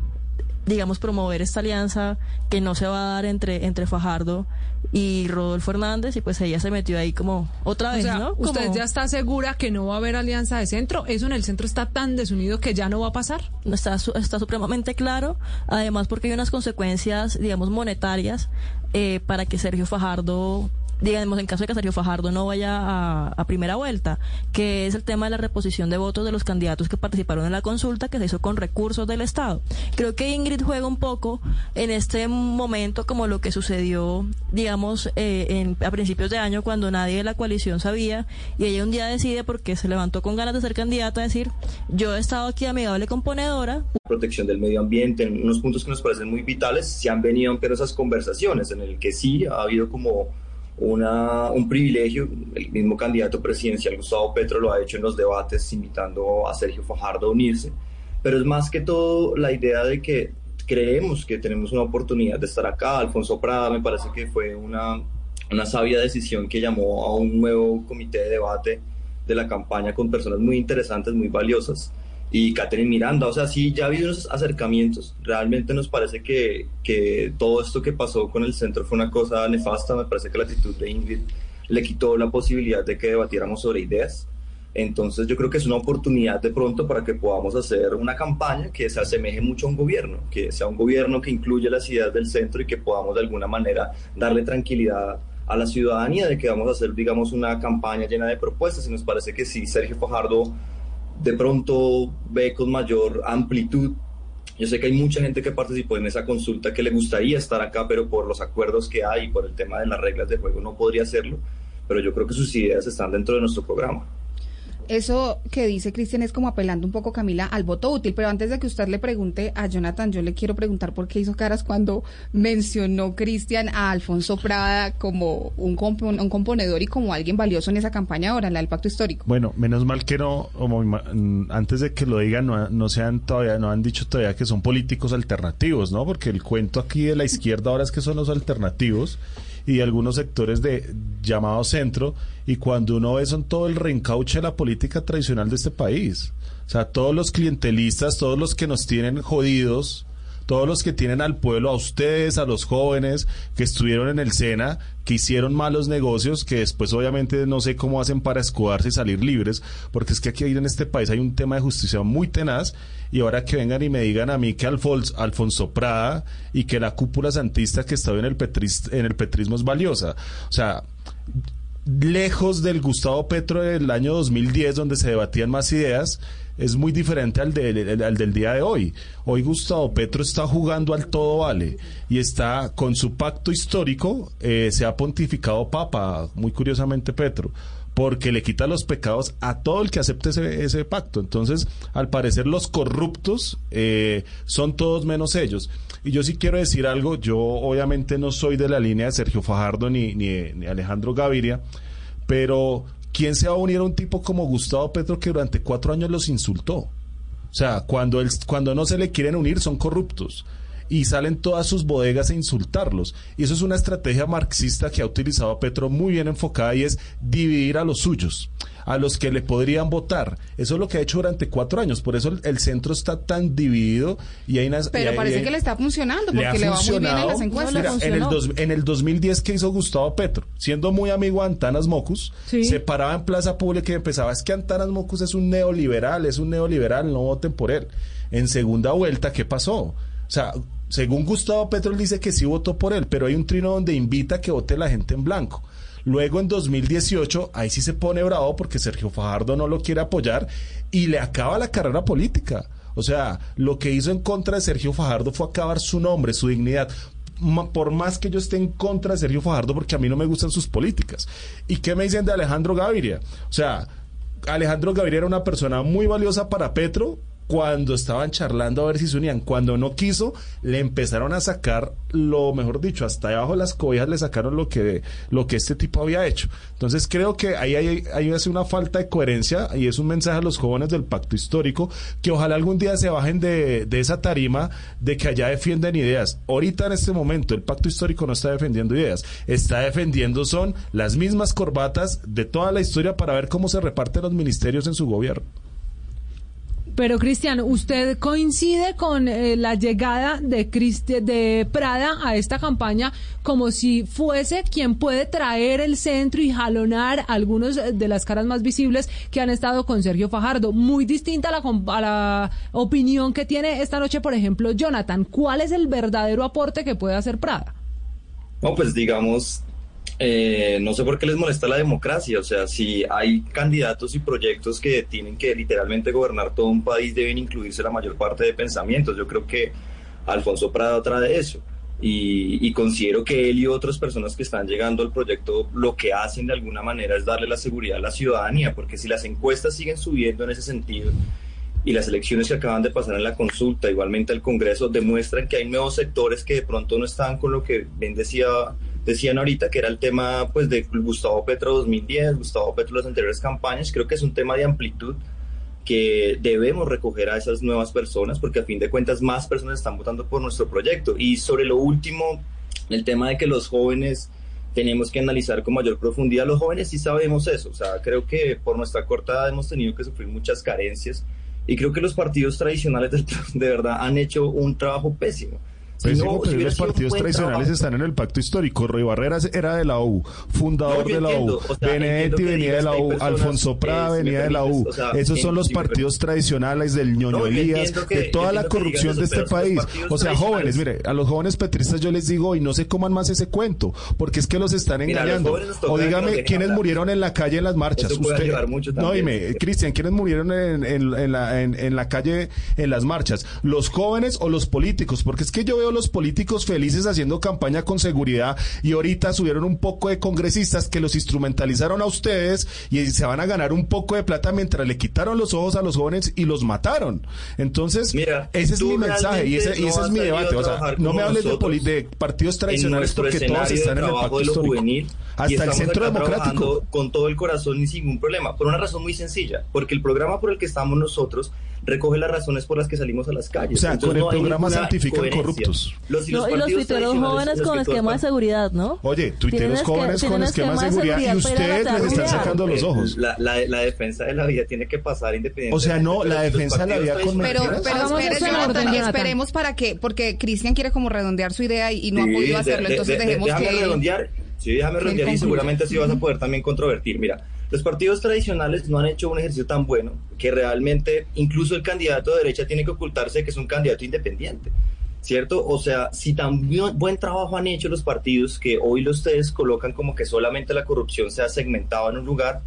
S7: digamos, promover esta alianza que no se va a dar entre, entre Fajardo y Rodolfo Hernández, y pues ella se metió ahí como otra
S3: O
S7: vez,
S3: sea,
S7: ¿no?
S3: ¿usted ya está segura que no va a haber alianza de centro? ¿Eso en el centro está tan desunido que ya no va a pasar?
S7: Está, está supremamente claro, además porque hay unas consecuencias, digamos, monetarias eh, para que Sergio Fajardo digamos, en caso de que Sergio Fajardo no vaya a, primera vuelta, que es el tema de la reposición de votos de los candidatos que participaron en la consulta que se hizo con recursos del Estado. Creo que Ingrid juega un poco en este momento como lo que sucedió, digamos, eh, en, a principios de año cuando nadie de la coalición sabía y ella un día decide porque se levantó con ganas de ser candidata decir, yo he estado aquí amigable con Ponedora.
S8: Protección del medio ambiente, en unos puntos que nos parecen muy vitales, se han venido aunque esas conversaciones en el que sí ha habido como una, un privilegio. El mismo candidato presidencial, Gustavo Petro, lo ha hecho en los debates invitando a Sergio Fajardo a unirse. Pero es más que todo la idea de que creemos que tenemos una oportunidad de estar acá. Alfonso Prada me parece que fue una, una sabia decisión que llamó a un nuevo comité de debate de la campaña con personas muy interesantes, muy valiosas y Catherine Miranda. O sea, sí, ya ha habido unos acercamientos. Realmente nos parece que, que todo esto que pasó con el centro fue una cosa nefasta. Me parece que la actitud de Ingrid le quitó la posibilidad de que debatiéramos sobre ideas. Entonces yo creo que es una oportunidad de pronto para que podamos hacer una campaña que se asemeje mucho a un gobierno, que sea un gobierno que incluya las ideas del centro y que podamos de alguna manera darle tranquilidad a la ciudadanía de que vamos a hacer, digamos, una campaña llena de propuestas y nos parece que sí, Sergio Fajardo de pronto ve con mayor amplitud. Yo sé que hay mucha gente que participó en esa consulta que le gustaría estar acá, pero por los acuerdos que hay y por el tema de las reglas de juego no podría hacerlo, pero yo creo que sus ideas están dentro de nuestro programa.
S4: Eso que dice Cristian es como apelando un poco, Camila, al voto útil. Pero antes de que usted le pregunte a Jonathan, yo le quiero preguntar por qué hizo caras cuando mencionó Cristian a Alfonso Prada como un, componedor y como alguien valioso en esa campaña ahora, en la del Pacto Histórico.
S9: Bueno, menos mal que no, antes de que lo digan, no, no sean todavía, no han dicho todavía que son políticos alternativos, ¿no? Porque el cuento aquí de la izquierda ahora es que son los alternativos y algunos sectores de llamado centro y cuando uno ve son todo el reencauche de la política tradicional de este país. O sea, todos los clientelistas, todos los que nos tienen jodidos, todos los que tienen al pueblo, a ustedes, a los jóvenes que estuvieron en el SENA, que hicieron malos negocios, que después obviamente no sé cómo hacen para escudarse y salir libres, porque es que aquí en este país hay un tema de justicia muy tenaz, y ahora que vengan y me digan a mí que Alfonso, Alfonso Prada y que la cúpula santista que estaba en el, en el petrismo es valiosa. O sea, lejos del Gustavo Petro del año 2010, donde se debatían más ideas, es muy diferente al, al, del día de hoy. Hoy Gustavo Petro está jugando al todo vale y está con su pacto histórico, eh, se ha pontificado papa, muy curiosamente Petro porque le quita los pecados a todo el que acepte ese, pacto. Entonces, al parecer, los corruptos eh, son todos menos ellos. Y yo sí quiero decir algo, yo obviamente no soy de la línea de Sergio Fajardo ni, ni, Alejandro Gaviria, pero ¿quién se va a unir a un tipo como Gustavo Petro que durante cuatro años los insultó? O sea, cuando, cuando no se le quieren unir son corruptos y salen todas sus bodegas a insultarlos. Y eso es una estrategia marxista que ha utilizado Petro muy bien enfocada y es dividir a los suyos a los que le podrían votar. Eso es lo que ha hecho durante cuatro años. Por eso el, centro está tan dividido y hay unas,
S4: Pero parece que le está funcionando porque le, va muy bien en las encuestas.
S9: en, el en el 2010 que hizo Gustavo Petro, siendo muy amigo de Antanas Mocus, se paraba en plaza pública y empezaba, es que Antanas Mocus es un neoliberal, es un neoliberal, no voten por él. En segunda vuelta, ¿qué pasó? O sea, según Gustavo Petro dice que sí votó por él, pero hay un trino donde invita a que vote la gente en blanco. Luego en 2018, ahí sí se pone bravo porque Sergio Fajardo no lo quiere apoyar y le acaba la carrera política. O sea, lo que hizo en contra de Sergio Fajardo fue acabar su nombre, su dignidad por más que yo esté en contra de Sergio Fajardo porque a mí no me gustan sus políticas. ¿Y qué me dicen de Alejandro Gaviria? O sea, Alejandro Gaviria era una persona muy valiosa para Petro, cuando estaban charlando a ver si se unían. Cuando no quiso, le empezaron a sacar lo mejor dicho, hasta debajo de las cobijas le sacaron lo que, lo que este tipo había hecho. Entonces creo que ahí hay, hay, una falta de coherencia y es un mensaje a los jóvenes del pacto histórico que ojalá algún día se bajen de, de esa tarima de que allá defienden ideas. Ahorita en este momento el pacto histórico no está defendiendo ideas, está defendiendo son las mismas corbatas de toda la historia para ver cómo se reparten los ministerios en su gobierno.
S3: Pero Cristian, ¿usted coincide con eh, la llegada de, de Prada a esta campaña como si fuese quien puede traer el centro y jalonar algunos de las caras más visibles que han estado con Sergio Fajardo? Muy distinta a la, la opinión que tiene esta noche, por ejemplo, Jonathan. ¿Cuál es el verdadero aporte que puede hacer Prada?
S8: No, pues digamos, eh, no sé por qué les molesta la democracia. O sea, si hay candidatos y proyectos que tienen que literalmente gobernar todo un país, deben incluirse la mayor parte de pensamientos. Yo creo que Alfonso Prado trae eso. Y, considero que él y otras personas que están llegando al proyecto lo que hacen de alguna manera es darle la seguridad a la ciudadanía, porque si las encuestas siguen subiendo en ese sentido y las elecciones que acaban de pasar en la consulta, igualmente el Congreso, demuestran que hay nuevos sectores que de pronto no están con lo que bien decía, decían ahorita, que era el tema pues de Gustavo Petro 2010, Gustavo Petro las anteriores campañas, creo que es un tema de amplitud que debemos recoger a esas nuevas personas porque a fin de cuentas más personas están votando por nuestro proyecto. Y sobre lo último, el tema de que los jóvenes tenemos que analizar con mayor profundidad, los jóvenes sí sabemos eso, o sea, creo que por nuestra corta edad hemos tenido que sufrir muchas carencias y creo que los partidos tradicionales de, de verdad han hecho un trabajo pésimo.
S9: Si no, pero los partidos tradicionales están en el pacto histórico. Roy Barreras era de la U, fundador no, de la U. O sea, Benedetti venía de la U, Alfonso Prada venía de la U. O sea, Esos son los partidos tradicionales del ñoño Elías, de toda la corrupción de este país. O sea, jóvenes, mire, a los jóvenes petristas yo les digo, y no se coman más ese cuento, porque es que los están engañando. Mira, o dígame, ¿quiénes murieron en la calle en las marchas?
S8: Usted,
S9: no, dime, Cristian, ¿quiénes murieron en, en, en, la, en la calle en las marchas? ¿Los jóvenes o los políticos? Porque es que yo veo los políticos felices haciendo campaña con seguridad y ahorita subieron un poco de congresistas que los instrumentalizaron a ustedes y se van a ganar un poco de plata mientras le quitaron los ojos a los jóvenes y los mataron. Entonces,
S8: Mira,
S9: ese es mi mensaje y ese, y ese es mi debate. O sea, no me hables de, de, partidos tradicionales porque todos están en el pacto histórico.
S8: Juvenil, hasta el centro democrático. Con todo el corazón y sin ningún problema. Por una razón muy sencilla. Porque el programa por el que estamos nosotros recoge las razones por las que salimos a las calles.
S9: O sea, Entonces, con el no programa santifican corruptos.
S7: Los, y los, no, y los tuiteros jóvenes con esquema de seguridad, ¿no?
S9: Oye, tuiteros jóvenes con esquema de seguridad, y ustedes les están sacando los ojos.
S8: La, la, la, defensa de la vida tiene que pasar independientemente.
S9: O sea, no, la defensa de la vida con
S4: Pero, pero esperemos para que, porque Cristian quiere como redondear su idea y, y no sí, ha podido hacerlo, de, entonces
S8: de,
S4: dejemos
S8: déjame
S4: que...
S8: redondear, sí, déjame redondear y seguramente así vas a poder también controvertir. Mira, los partidos tradicionales no han hecho un ejercicio tan bueno que realmente incluso el candidato de derecha tiene que ocultarse que es un candidato independiente. ¿Cierto? O sea, si tan buen trabajo han hecho los partidos que hoy ustedes colocan como que solamente la corrupción se ha segmentado en un lugar,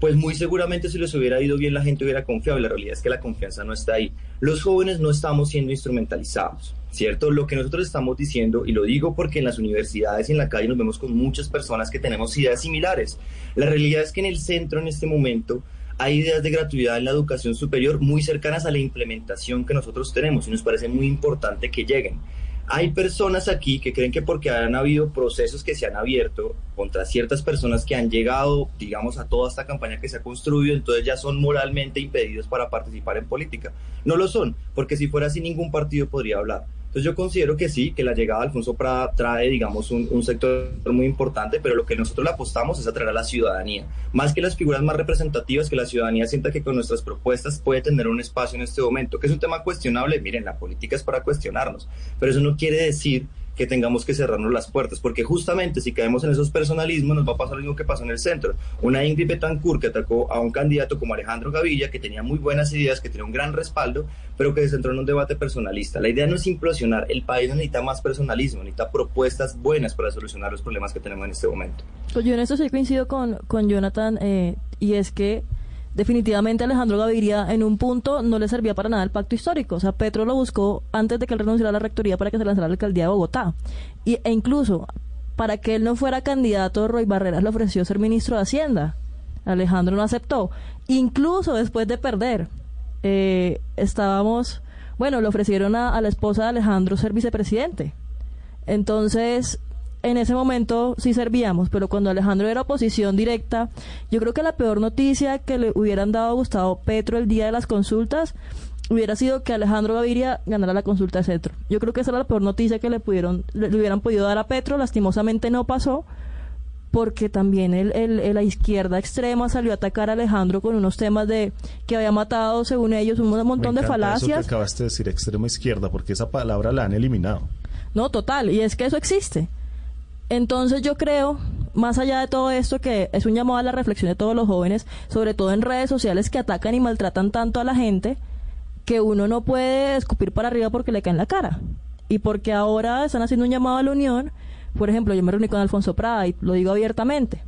S8: pues muy seguramente si les hubiera ido bien la gente hubiera confiado la realidad es que la confianza no está ahí. Los jóvenes no estamos siendo instrumentalizados, ¿cierto? Lo que nosotros estamos diciendo, y lo digo porque en las universidades y en la calle nos vemos con muchas personas que tenemos ideas similares. La realidad es que en el centro en este momento hay ideas de gratuidad en la educación superior muy cercanas a la implementación que nosotros tenemos y nos parece muy importante que lleguen. Hay personas aquí que creen que porque han habido procesos que se han abierto contra ciertas personas que han llegado, digamos, a toda esta campaña que se ha construido, entonces ya son moralmente impedidos para participar en política. No lo son, porque si fuera así ningún partido podría hablar. Entonces yo considero que sí, que la llegada de Alfonso Prada trae, digamos, un, sector muy importante, pero lo que nosotros le apostamos es atraer a la ciudadanía. Más que las figuras más representativas, que la ciudadanía sienta que con nuestras propuestas puede tener un espacio en este momento, que es un tema cuestionable. Miren, la política es para cuestionarnos, pero eso no quiere decir que tengamos que cerrarnos las puertas, porque justamente si caemos en esos personalismos nos va a pasar lo mismo que pasó en el centro. Una Ingrid Betancourt que atacó a un candidato como Alejandro Gavilla, que tenía muy buenas ideas, que tenía un gran respaldo, pero que se centró en un debate personalista. La idea no es implosionar, el país necesita más personalismo, necesita propuestas buenas para solucionar los problemas que tenemos en este momento.
S7: Pues yo en eso sí coincido con, con Jonathan, eh, y es que definitivamente Alejandro Gaviria en un punto no le servía para nada el pacto histórico. O sea, Petro lo buscó antes de que él renunciara a la rectoría para que se lanzara la alcaldía de Bogotá. Y, e incluso, para que él no fuera candidato, Roy Barreras le ofreció ser ministro de Hacienda. Alejandro no aceptó. Incluso después de perder, eh, estábamos, bueno, le ofrecieron a la esposa de Alejandro ser vicepresidente. Entonces, en ese momento sí servíamos, pero cuando Alejandro era oposición directa, yo creo que la peor noticia que le hubieran dado a Gustavo Petro el día de las consultas hubiera sido que Alejandro Gaviria ganara la consulta de centro. Yo creo que esa era la peor noticia que le pudieron, le, hubieran podido dar a Petro, lastimosamente no pasó, porque también el, el, la izquierda extrema salió a atacar a Alejandro con unos temas de que había matado, según ellos, un montón de falacias.
S9: Eso que acabaste de decir, extrema izquierda, porque esa palabra la han eliminado.
S7: No, total, y es que eso existe. Entonces yo creo, más allá de todo esto, que es un llamado a la reflexión de todos los jóvenes, sobre todo en redes sociales que atacan y maltratan tanto a la gente, que uno no puede escupir para arriba porque le cae en la cara. Y porque ahora están haciendo un llamado a la unión, Por ejemplo, yo me reuní con Alfonso Prada y lo digo abiertamente.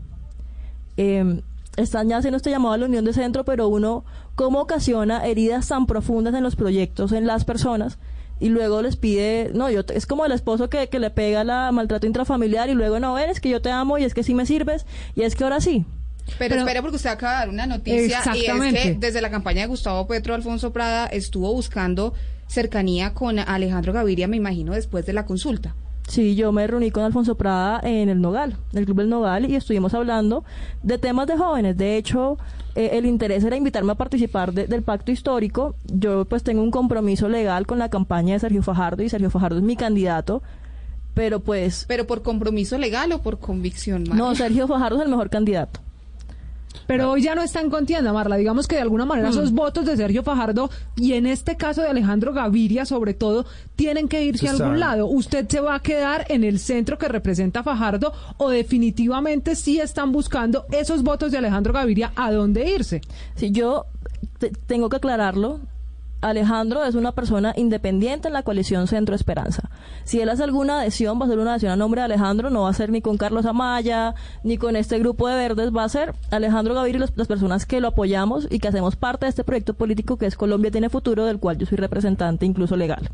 S7: Eh, están ya haciendo este llamado a la unión de centro, pero uno, ¿cómo ocasiona heridas tan profundas en los proyectos, en las personas? Y luego les pide, no, yo te- es como el esposo que, que le pega la maltrato intrafamiliar y luego, no, eres que yo te amo y es que sí me sirves y es que ahora sí.
S4: Pero,
S3: Pero-
S4: espere porque usted acaba de dar una noticia y es que desde la campaña de Gustavo Petro Alfonso Prada estuvo buscando cercanía con Alejandro Gaviria, me imagino, después de la consulta.
S7: Sí, yo me reuní con Alfonso Prada en el Nogal, en el Club del Nogal, y estuvimos hablando de temas de jóvenes. De hecho, eh, el interés era invitarme a participar de- del pacto histórico. Yo pues tengo un compromiso legal con la campaña de Sergio Fajardo y Sergio Fajardo es mi candidato, pero pues
S4: ¿Pero por compromiso legal o por convicción? María?
S7: no, Sergio Fajardo es el mejor candidato.
S3: Pero hoy ya no está en contienda, Marla. Digamos que de alguna manera
S7: Mm.
S3: esos votos de Sergio Fajardo y en este caso de Alejandro Gaviria, sobre todo, tienen que irse a algún lado. ¿Usted se va a quedar en el centro que representa a Fajardo o definitivamente sí están buscando esos votos de Alejandro Gaviria a dónde irse?
S7: Si yo te- tengo que aclararlo, Alejandro es una persona independiente en la coalición Centro Esperanza. Si él hace alguna adhesión, va a ser una adhesión a nombre de Alejandro, no va a ser ni con Carlos Amaya, ni con este grupo de verdes, va a ser Alejandro Gaviria y las personas que lo apoyamos y que hacemos parte de este proyecto político que es Colombia tiene futuro, del cual yo soy representante incluso legal.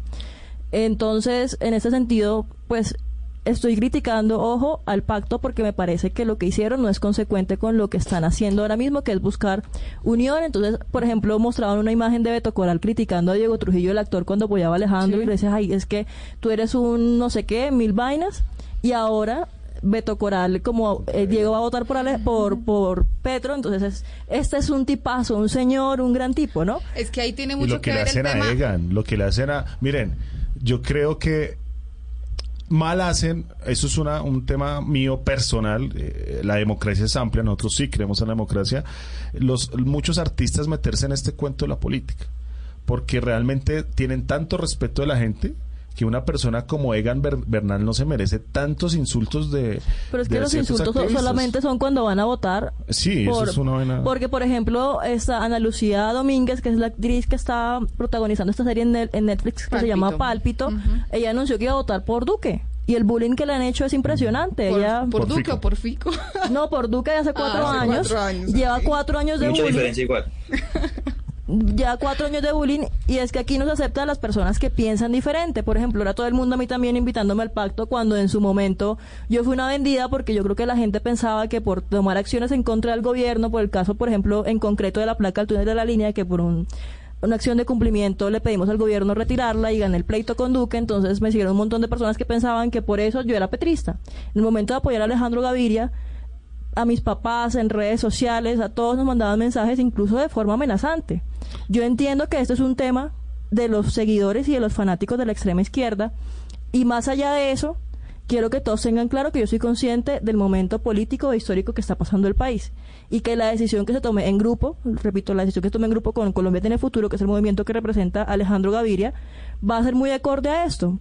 S7: Entonces, en ese sentido, pues estoy criticando, ojo, al pacto porque me parece que lo que hicieron no es consecuente con lo que están haciendo ahora mismo, que es buscar unión. Entonces, por ejemplo, mostraban una imagen de Beto Coral criticando a Diego Trujillo, el actor, cuando apoyaba a Alejandro, y le decía, ay, es que tú eres un no sé qué, mil vainas, y ahora Beto Coral, como eh, Diego va a votar por, Ale- por, por Petro, entonces es, este es un tipazo, un señor, un gran tipo, ¿no?
S4: Es que ahí tiene
S9: y
S4: mucho
S9: lo que,
S4: que,
S9: le
S4: ver el
S9: hacen
S4: tema.
S9: a Egan, lo que le hacen a... Miren, yo creo que mal hacen, eso es una, un tema mío personal, eh, la democracia es amplia, nosotros sí creemos en la democracia, los muchos artistas meterse en este cuento de la política, porque realmente tienen tanto respeto de la gente que una persona como Egan Ber- Bernal no se merece tantos insultos de
S7: Pero es que los insultos
S9: activistas.
S7: solamente son cuando van a votar.
S9: Sí, eso es una vaina-
S7: Porque, por ejemplo, esta Ana Lucía Domínguez, que es la actriz que está protagonizando esta serie en, Net- en Netflix que se llama Pálpito, ella anunció que iba a votar por Duque. Y el bullying que le han hecho es impresionante.
S4: ¿Por,
S7: ella
S4: por
S9: Por
S4: Duque
S9: Fico.
S4: o por Fico?
S7: No, por Duque de hace cuatro
S4: hace
S7: años.
S4: cuatro años,
S7: Lleva cuatro años de
S8: Mucha
S7: bullying.
S8: diferencia igual.
S7: ya cuatro años de bullying y es que aquí no se acepta a las personas que piensan diferente. Por ejemplo, era todo el mundo a mí también invitándome al pacto cuando en su momento yo fui una vendida porque yo creo que la gente pensaba que por tomar acciones en contra del gobierno, por el caso, por ejemplo, en concreto de la placa del túnel de la línea, que por un una acción de cumplimiento le pedimos al gobierno retirarla y gané el pleito con Duque, entonces me siguieron un montón de personas que pensaban que por eso yo era petrista. En el momento de apoyar a Alejandro Gaviria, a mis papás en redes sociales, a todos nos mandaban mensajes incluso de forma amenazante. Yo entiendo que esto es un tema de los seguidores y de los fanáticos de la extrema izquierda y más allá de eso, quiero que todos tengan claro que yo soy consciente del momento político e histórico que está pasando el país y que la decisión que se tome en grupo, repito, la decisión que se tome en grupo con Colombia tiene futuro, que es el movimiento que representa Alejandro Gaviria, va a ser muy acorde a esto.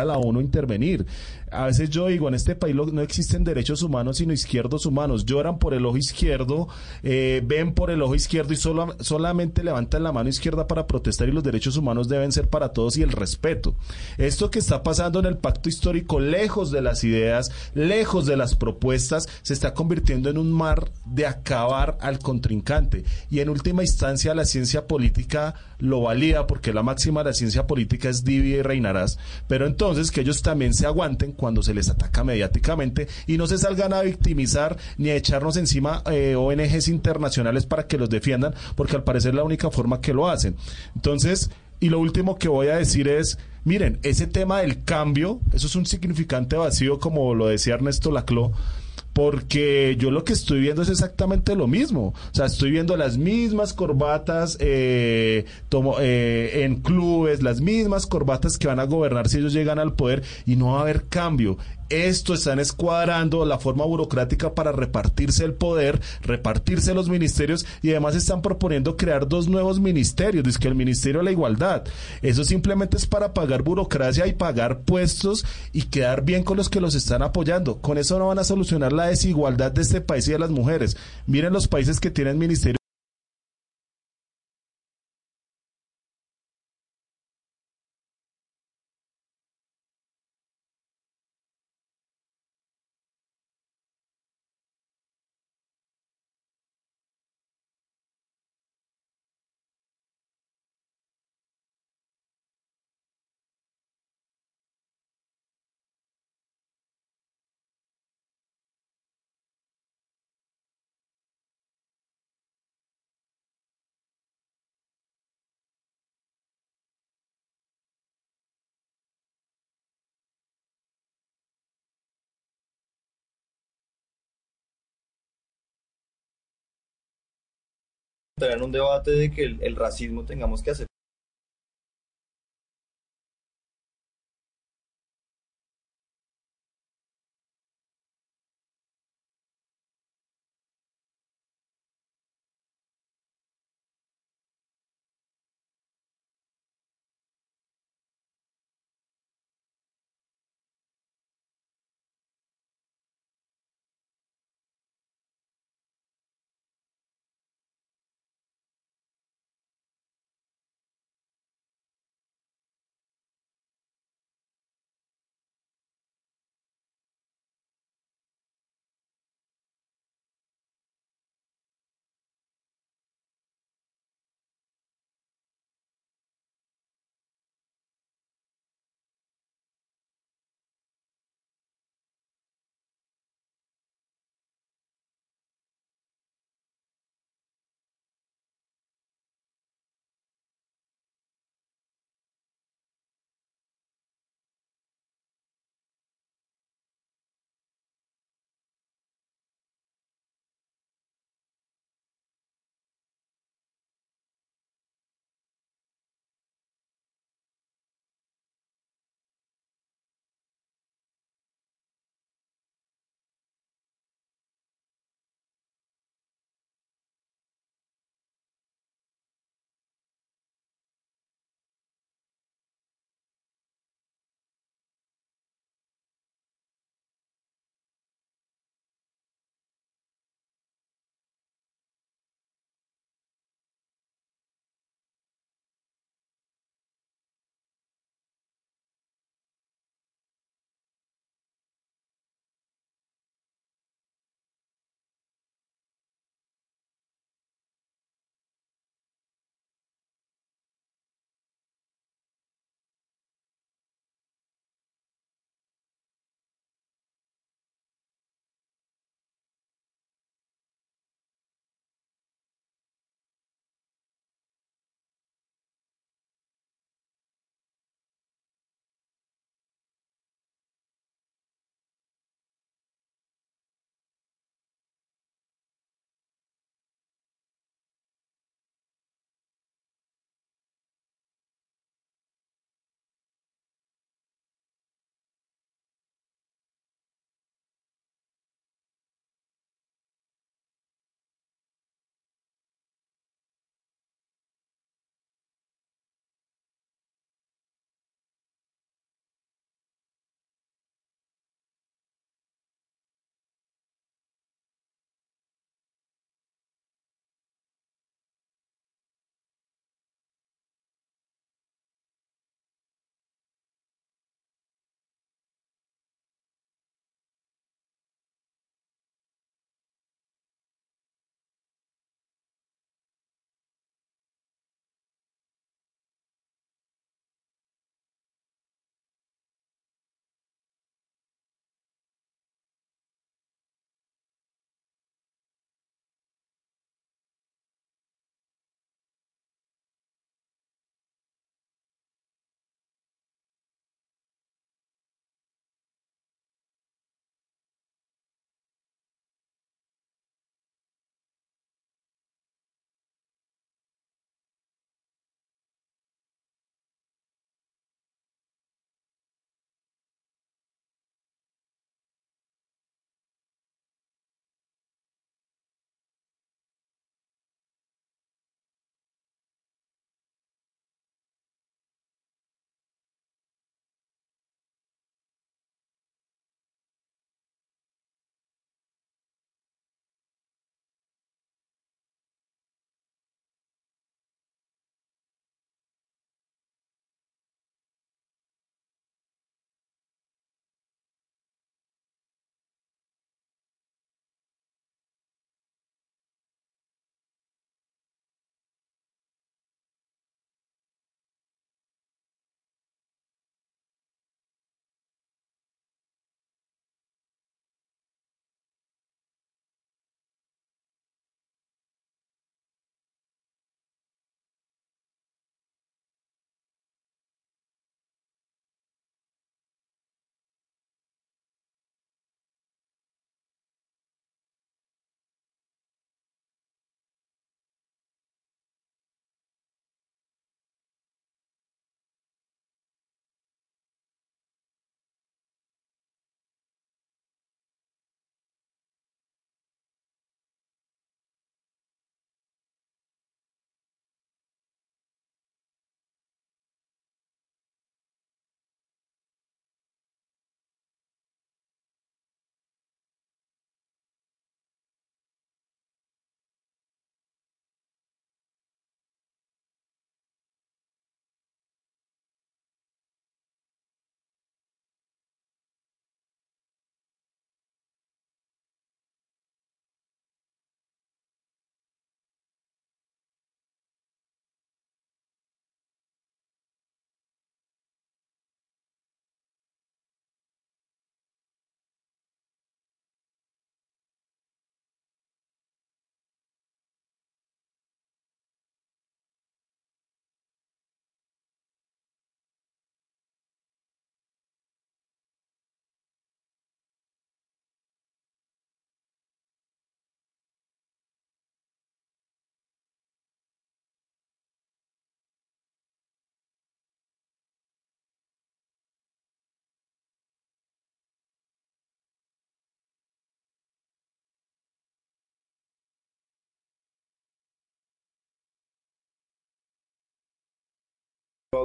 S9: A la ONU intervenir. A veces yo digo, en este país no existen derechos humanos sino izquierdos humanos. Lloran por el ojo izquierdo, eh, ven por el ojo izquierdo y solo, solamente levantan la mano izquierda para protestar y los derechos humanos deben ser para todos y el respeto. Esto que está pasando en el pacto histórico, lejos de las ideas, lejos de las propuestas, se está convirtiendo en un mar de acabar al contrincante. Y en última instancia la ciencia política lo valida porque la máxima de la ciencia política es divide y reinarás. Pero entonces que ellos también se aguanten cuando se les ataca mediáticamente y no se salgan a victimizar ni a echarnos encima eh, ONGs internacionales para que los defiendan, porque al parecer es la única forma que lo hacen. Entonces, y lo último que voy a decir es, miren, ese tema del cambio, eso es un significante vacío, como lo decía Ernesto Laclau, porque yo lo que estoy viendo es exactamente lo mismo. O sea, estoy viendo las mismas corbatas eh, tomo- eh, en clubes, las mismas corbatas que van a gobernar si ellos llegan al poder y no va a haber cambio. Esto están escuadrando la forma burocrática para repartirse el poder, repartirse los ministerios y además están proponiendo crear dos nuevos ministerios, dice que el Ministerio de la Igualdad. Eso simplemente es para pagar burocracia y pagar puestos y quedar bien con los que los están apoyando. Con eso no van a solucionar la desigualdad de este país y de las mujeres. Miren los países que tienen ministerios
S8: en un debate de que el, el racismo tengamos que aceptar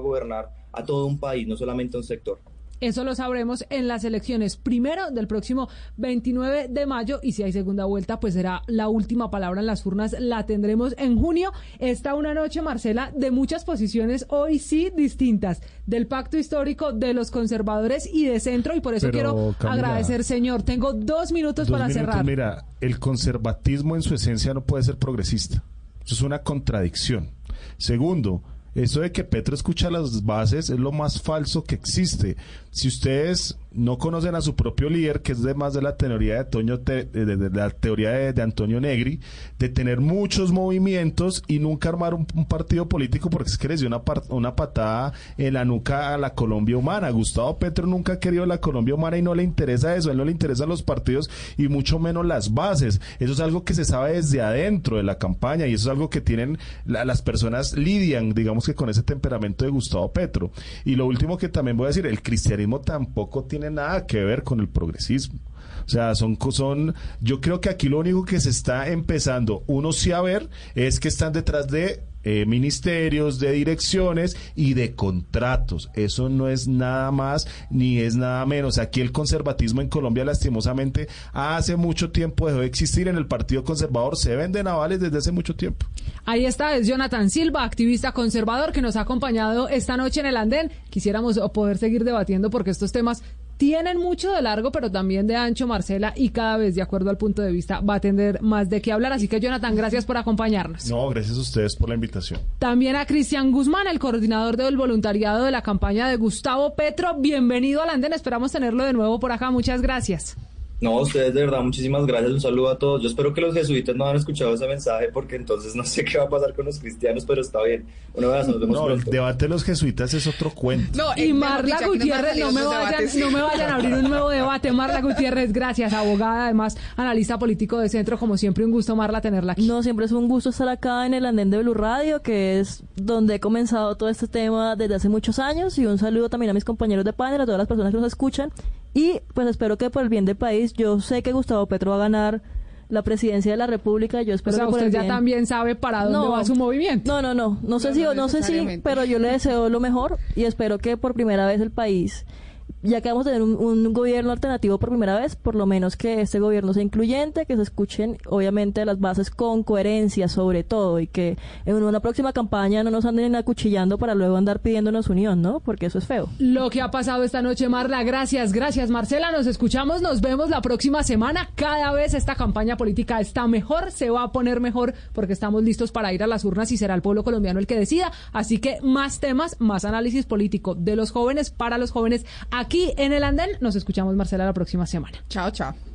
S8: gobernar a todo un país, no solamente a un sector.
S3: Eso lo sabremos en las elecciones primero del próximo 29 de mayo y si hay segunda vuelta pues será la última palabra en las urnas, la tendremos en junio. Está una noche, Marcela, de muchas posiciones hoy sí distintas, del pacto histórico de los conservadores y de centro y por eso
S9: Pero,
S3: quiero
S9: Camila,
S3: agradecer, señor. Tengo dos minutos
S9: Dos
S3: para
S9: minutos,
S3: cerrar.
S9: Mira, el conservatismo en su esencia no puede ser progresista. Eso es una contradicción. Segundo, eso de que Petro escucha las bases es lo más falso que existe. Si ustedes no conocen a su propio líder, que es de más de la teoría de, Te- de, la teoría de, de Antonio Negri, de tener muchos movimientos y nunca armar un, partido político porque es que les dio una, una patada en la nuca a la Colombia humana. Gustavo Petro nunca ha querido la Colombia humana y no le interesa eso, a él no le interesan los partidos y mucho menos las bases. Eso es algo que se sabe desde adentro de la campaña y eso es algo que tienen la- las personas lidian, digamos que con ese temperamento de Gustavo Petro. Y lo último que también voy a decir, el cristianismo tampoco tiene nada que ver con el progresismo. O sea, son, son, yo creo que aquí lo único que se está empezando, uno sí a ver, es que están detrás de eh, ministerios, de direcciones y de contratos. Eso no es nada más ni es nada menos. Aquí el conservatismo en Colombia, lastimosamente, hace mucho tiempo dejó de existir. En el Partido Conservador se venden avales desde hace mucho tiempo.
S3: Ahí está, es Jonathan Silva, activista conservador que nos ha acompañado esta noche en el andén. Quisiéramos poder seguir debatiendo porque estos temas tienen mucho de largo, pero también de ancho, Marcela, y cada vez, de acuerdo al punto de vista, va a tener más de qué hablar. Así que, Jonathan, gracias por acompañarnos.
S9: No, gracias a ustedes por la invitación.
S3: También a Cristian Guzmán, el coordinador del voluntariado de la campaña de Gustavo Petro. Bienvenido al andén, esperamos tenerlo de nuevo por acá. Muchas gracias.
S8: No, ustedes de verdad, muchísimas gracias, un saludo a todos. Yo espero que los jesuitas no han escuchado ese mensaje porque entonces no sé qué va a pasar con los cristianos, pero está bien. Un abrazo, nos vemos
S9: No, el debate de los jesuitas es otro cuento.
S4: No,
S3: Y
S4: eh,
S3: Marla
S4: dicho,
S3: Gutiérrez, no me, vayan, no me vayan a abrir un nuevo debate. Marla Gutiérrez, gracias, abogada, además, analista político de centro. Como siempre, un gusto, Marla, tenerla aquí.
S7: No, siempre es un gusto estar acá en el andén de Blue Radio, que es donde he comenzado todo este tema desde hace muchos años. Y un saludo también a mis compañeros de panel, a todas las personas que nos escuchan. Y pues espero que por el bien del país, yo sé que Gustavo Petro va a ganar la presidencia de la República. Yo
S3: O
S7: espero
S3: sea,
S7: que por
S3: usted
S7: el
S3: ya
S7: bien-
S3: también sabe para dónde va su movimiento.
S7: No, no, no. No sé
S4: No,
S7: si,
S4: no
S7: no sé si, pero yo le deseo lo mejor y espero que por primera vez el país, ya que vamos a tener un, un gobierno alternativo por primera vez, por lo menos que este gobierno sea incluyente, que se escuchen obviamente las bases con coherencia sobre todo y que en una próxima campaña no nos anden acuchillando para luego andar pidiéndonos unión, ¿no? Porque eso es feo.
S3: Lo que ha pasado esta noche, Marla, gracias, gracias, Marcela. Nos escuchamos, nos vemos la próxima semana. Cada vez esta campaña política está mejor, se va a poner mejor porque estamos listos para ir a las urnas y será el pueblo colombiano el que decida. Así que más temas, más análisis político de los jóvenes para los jóvenes aquí en el andén. Nos escuchamos, Marcela, la próxima semana.
S4: Chao, chao.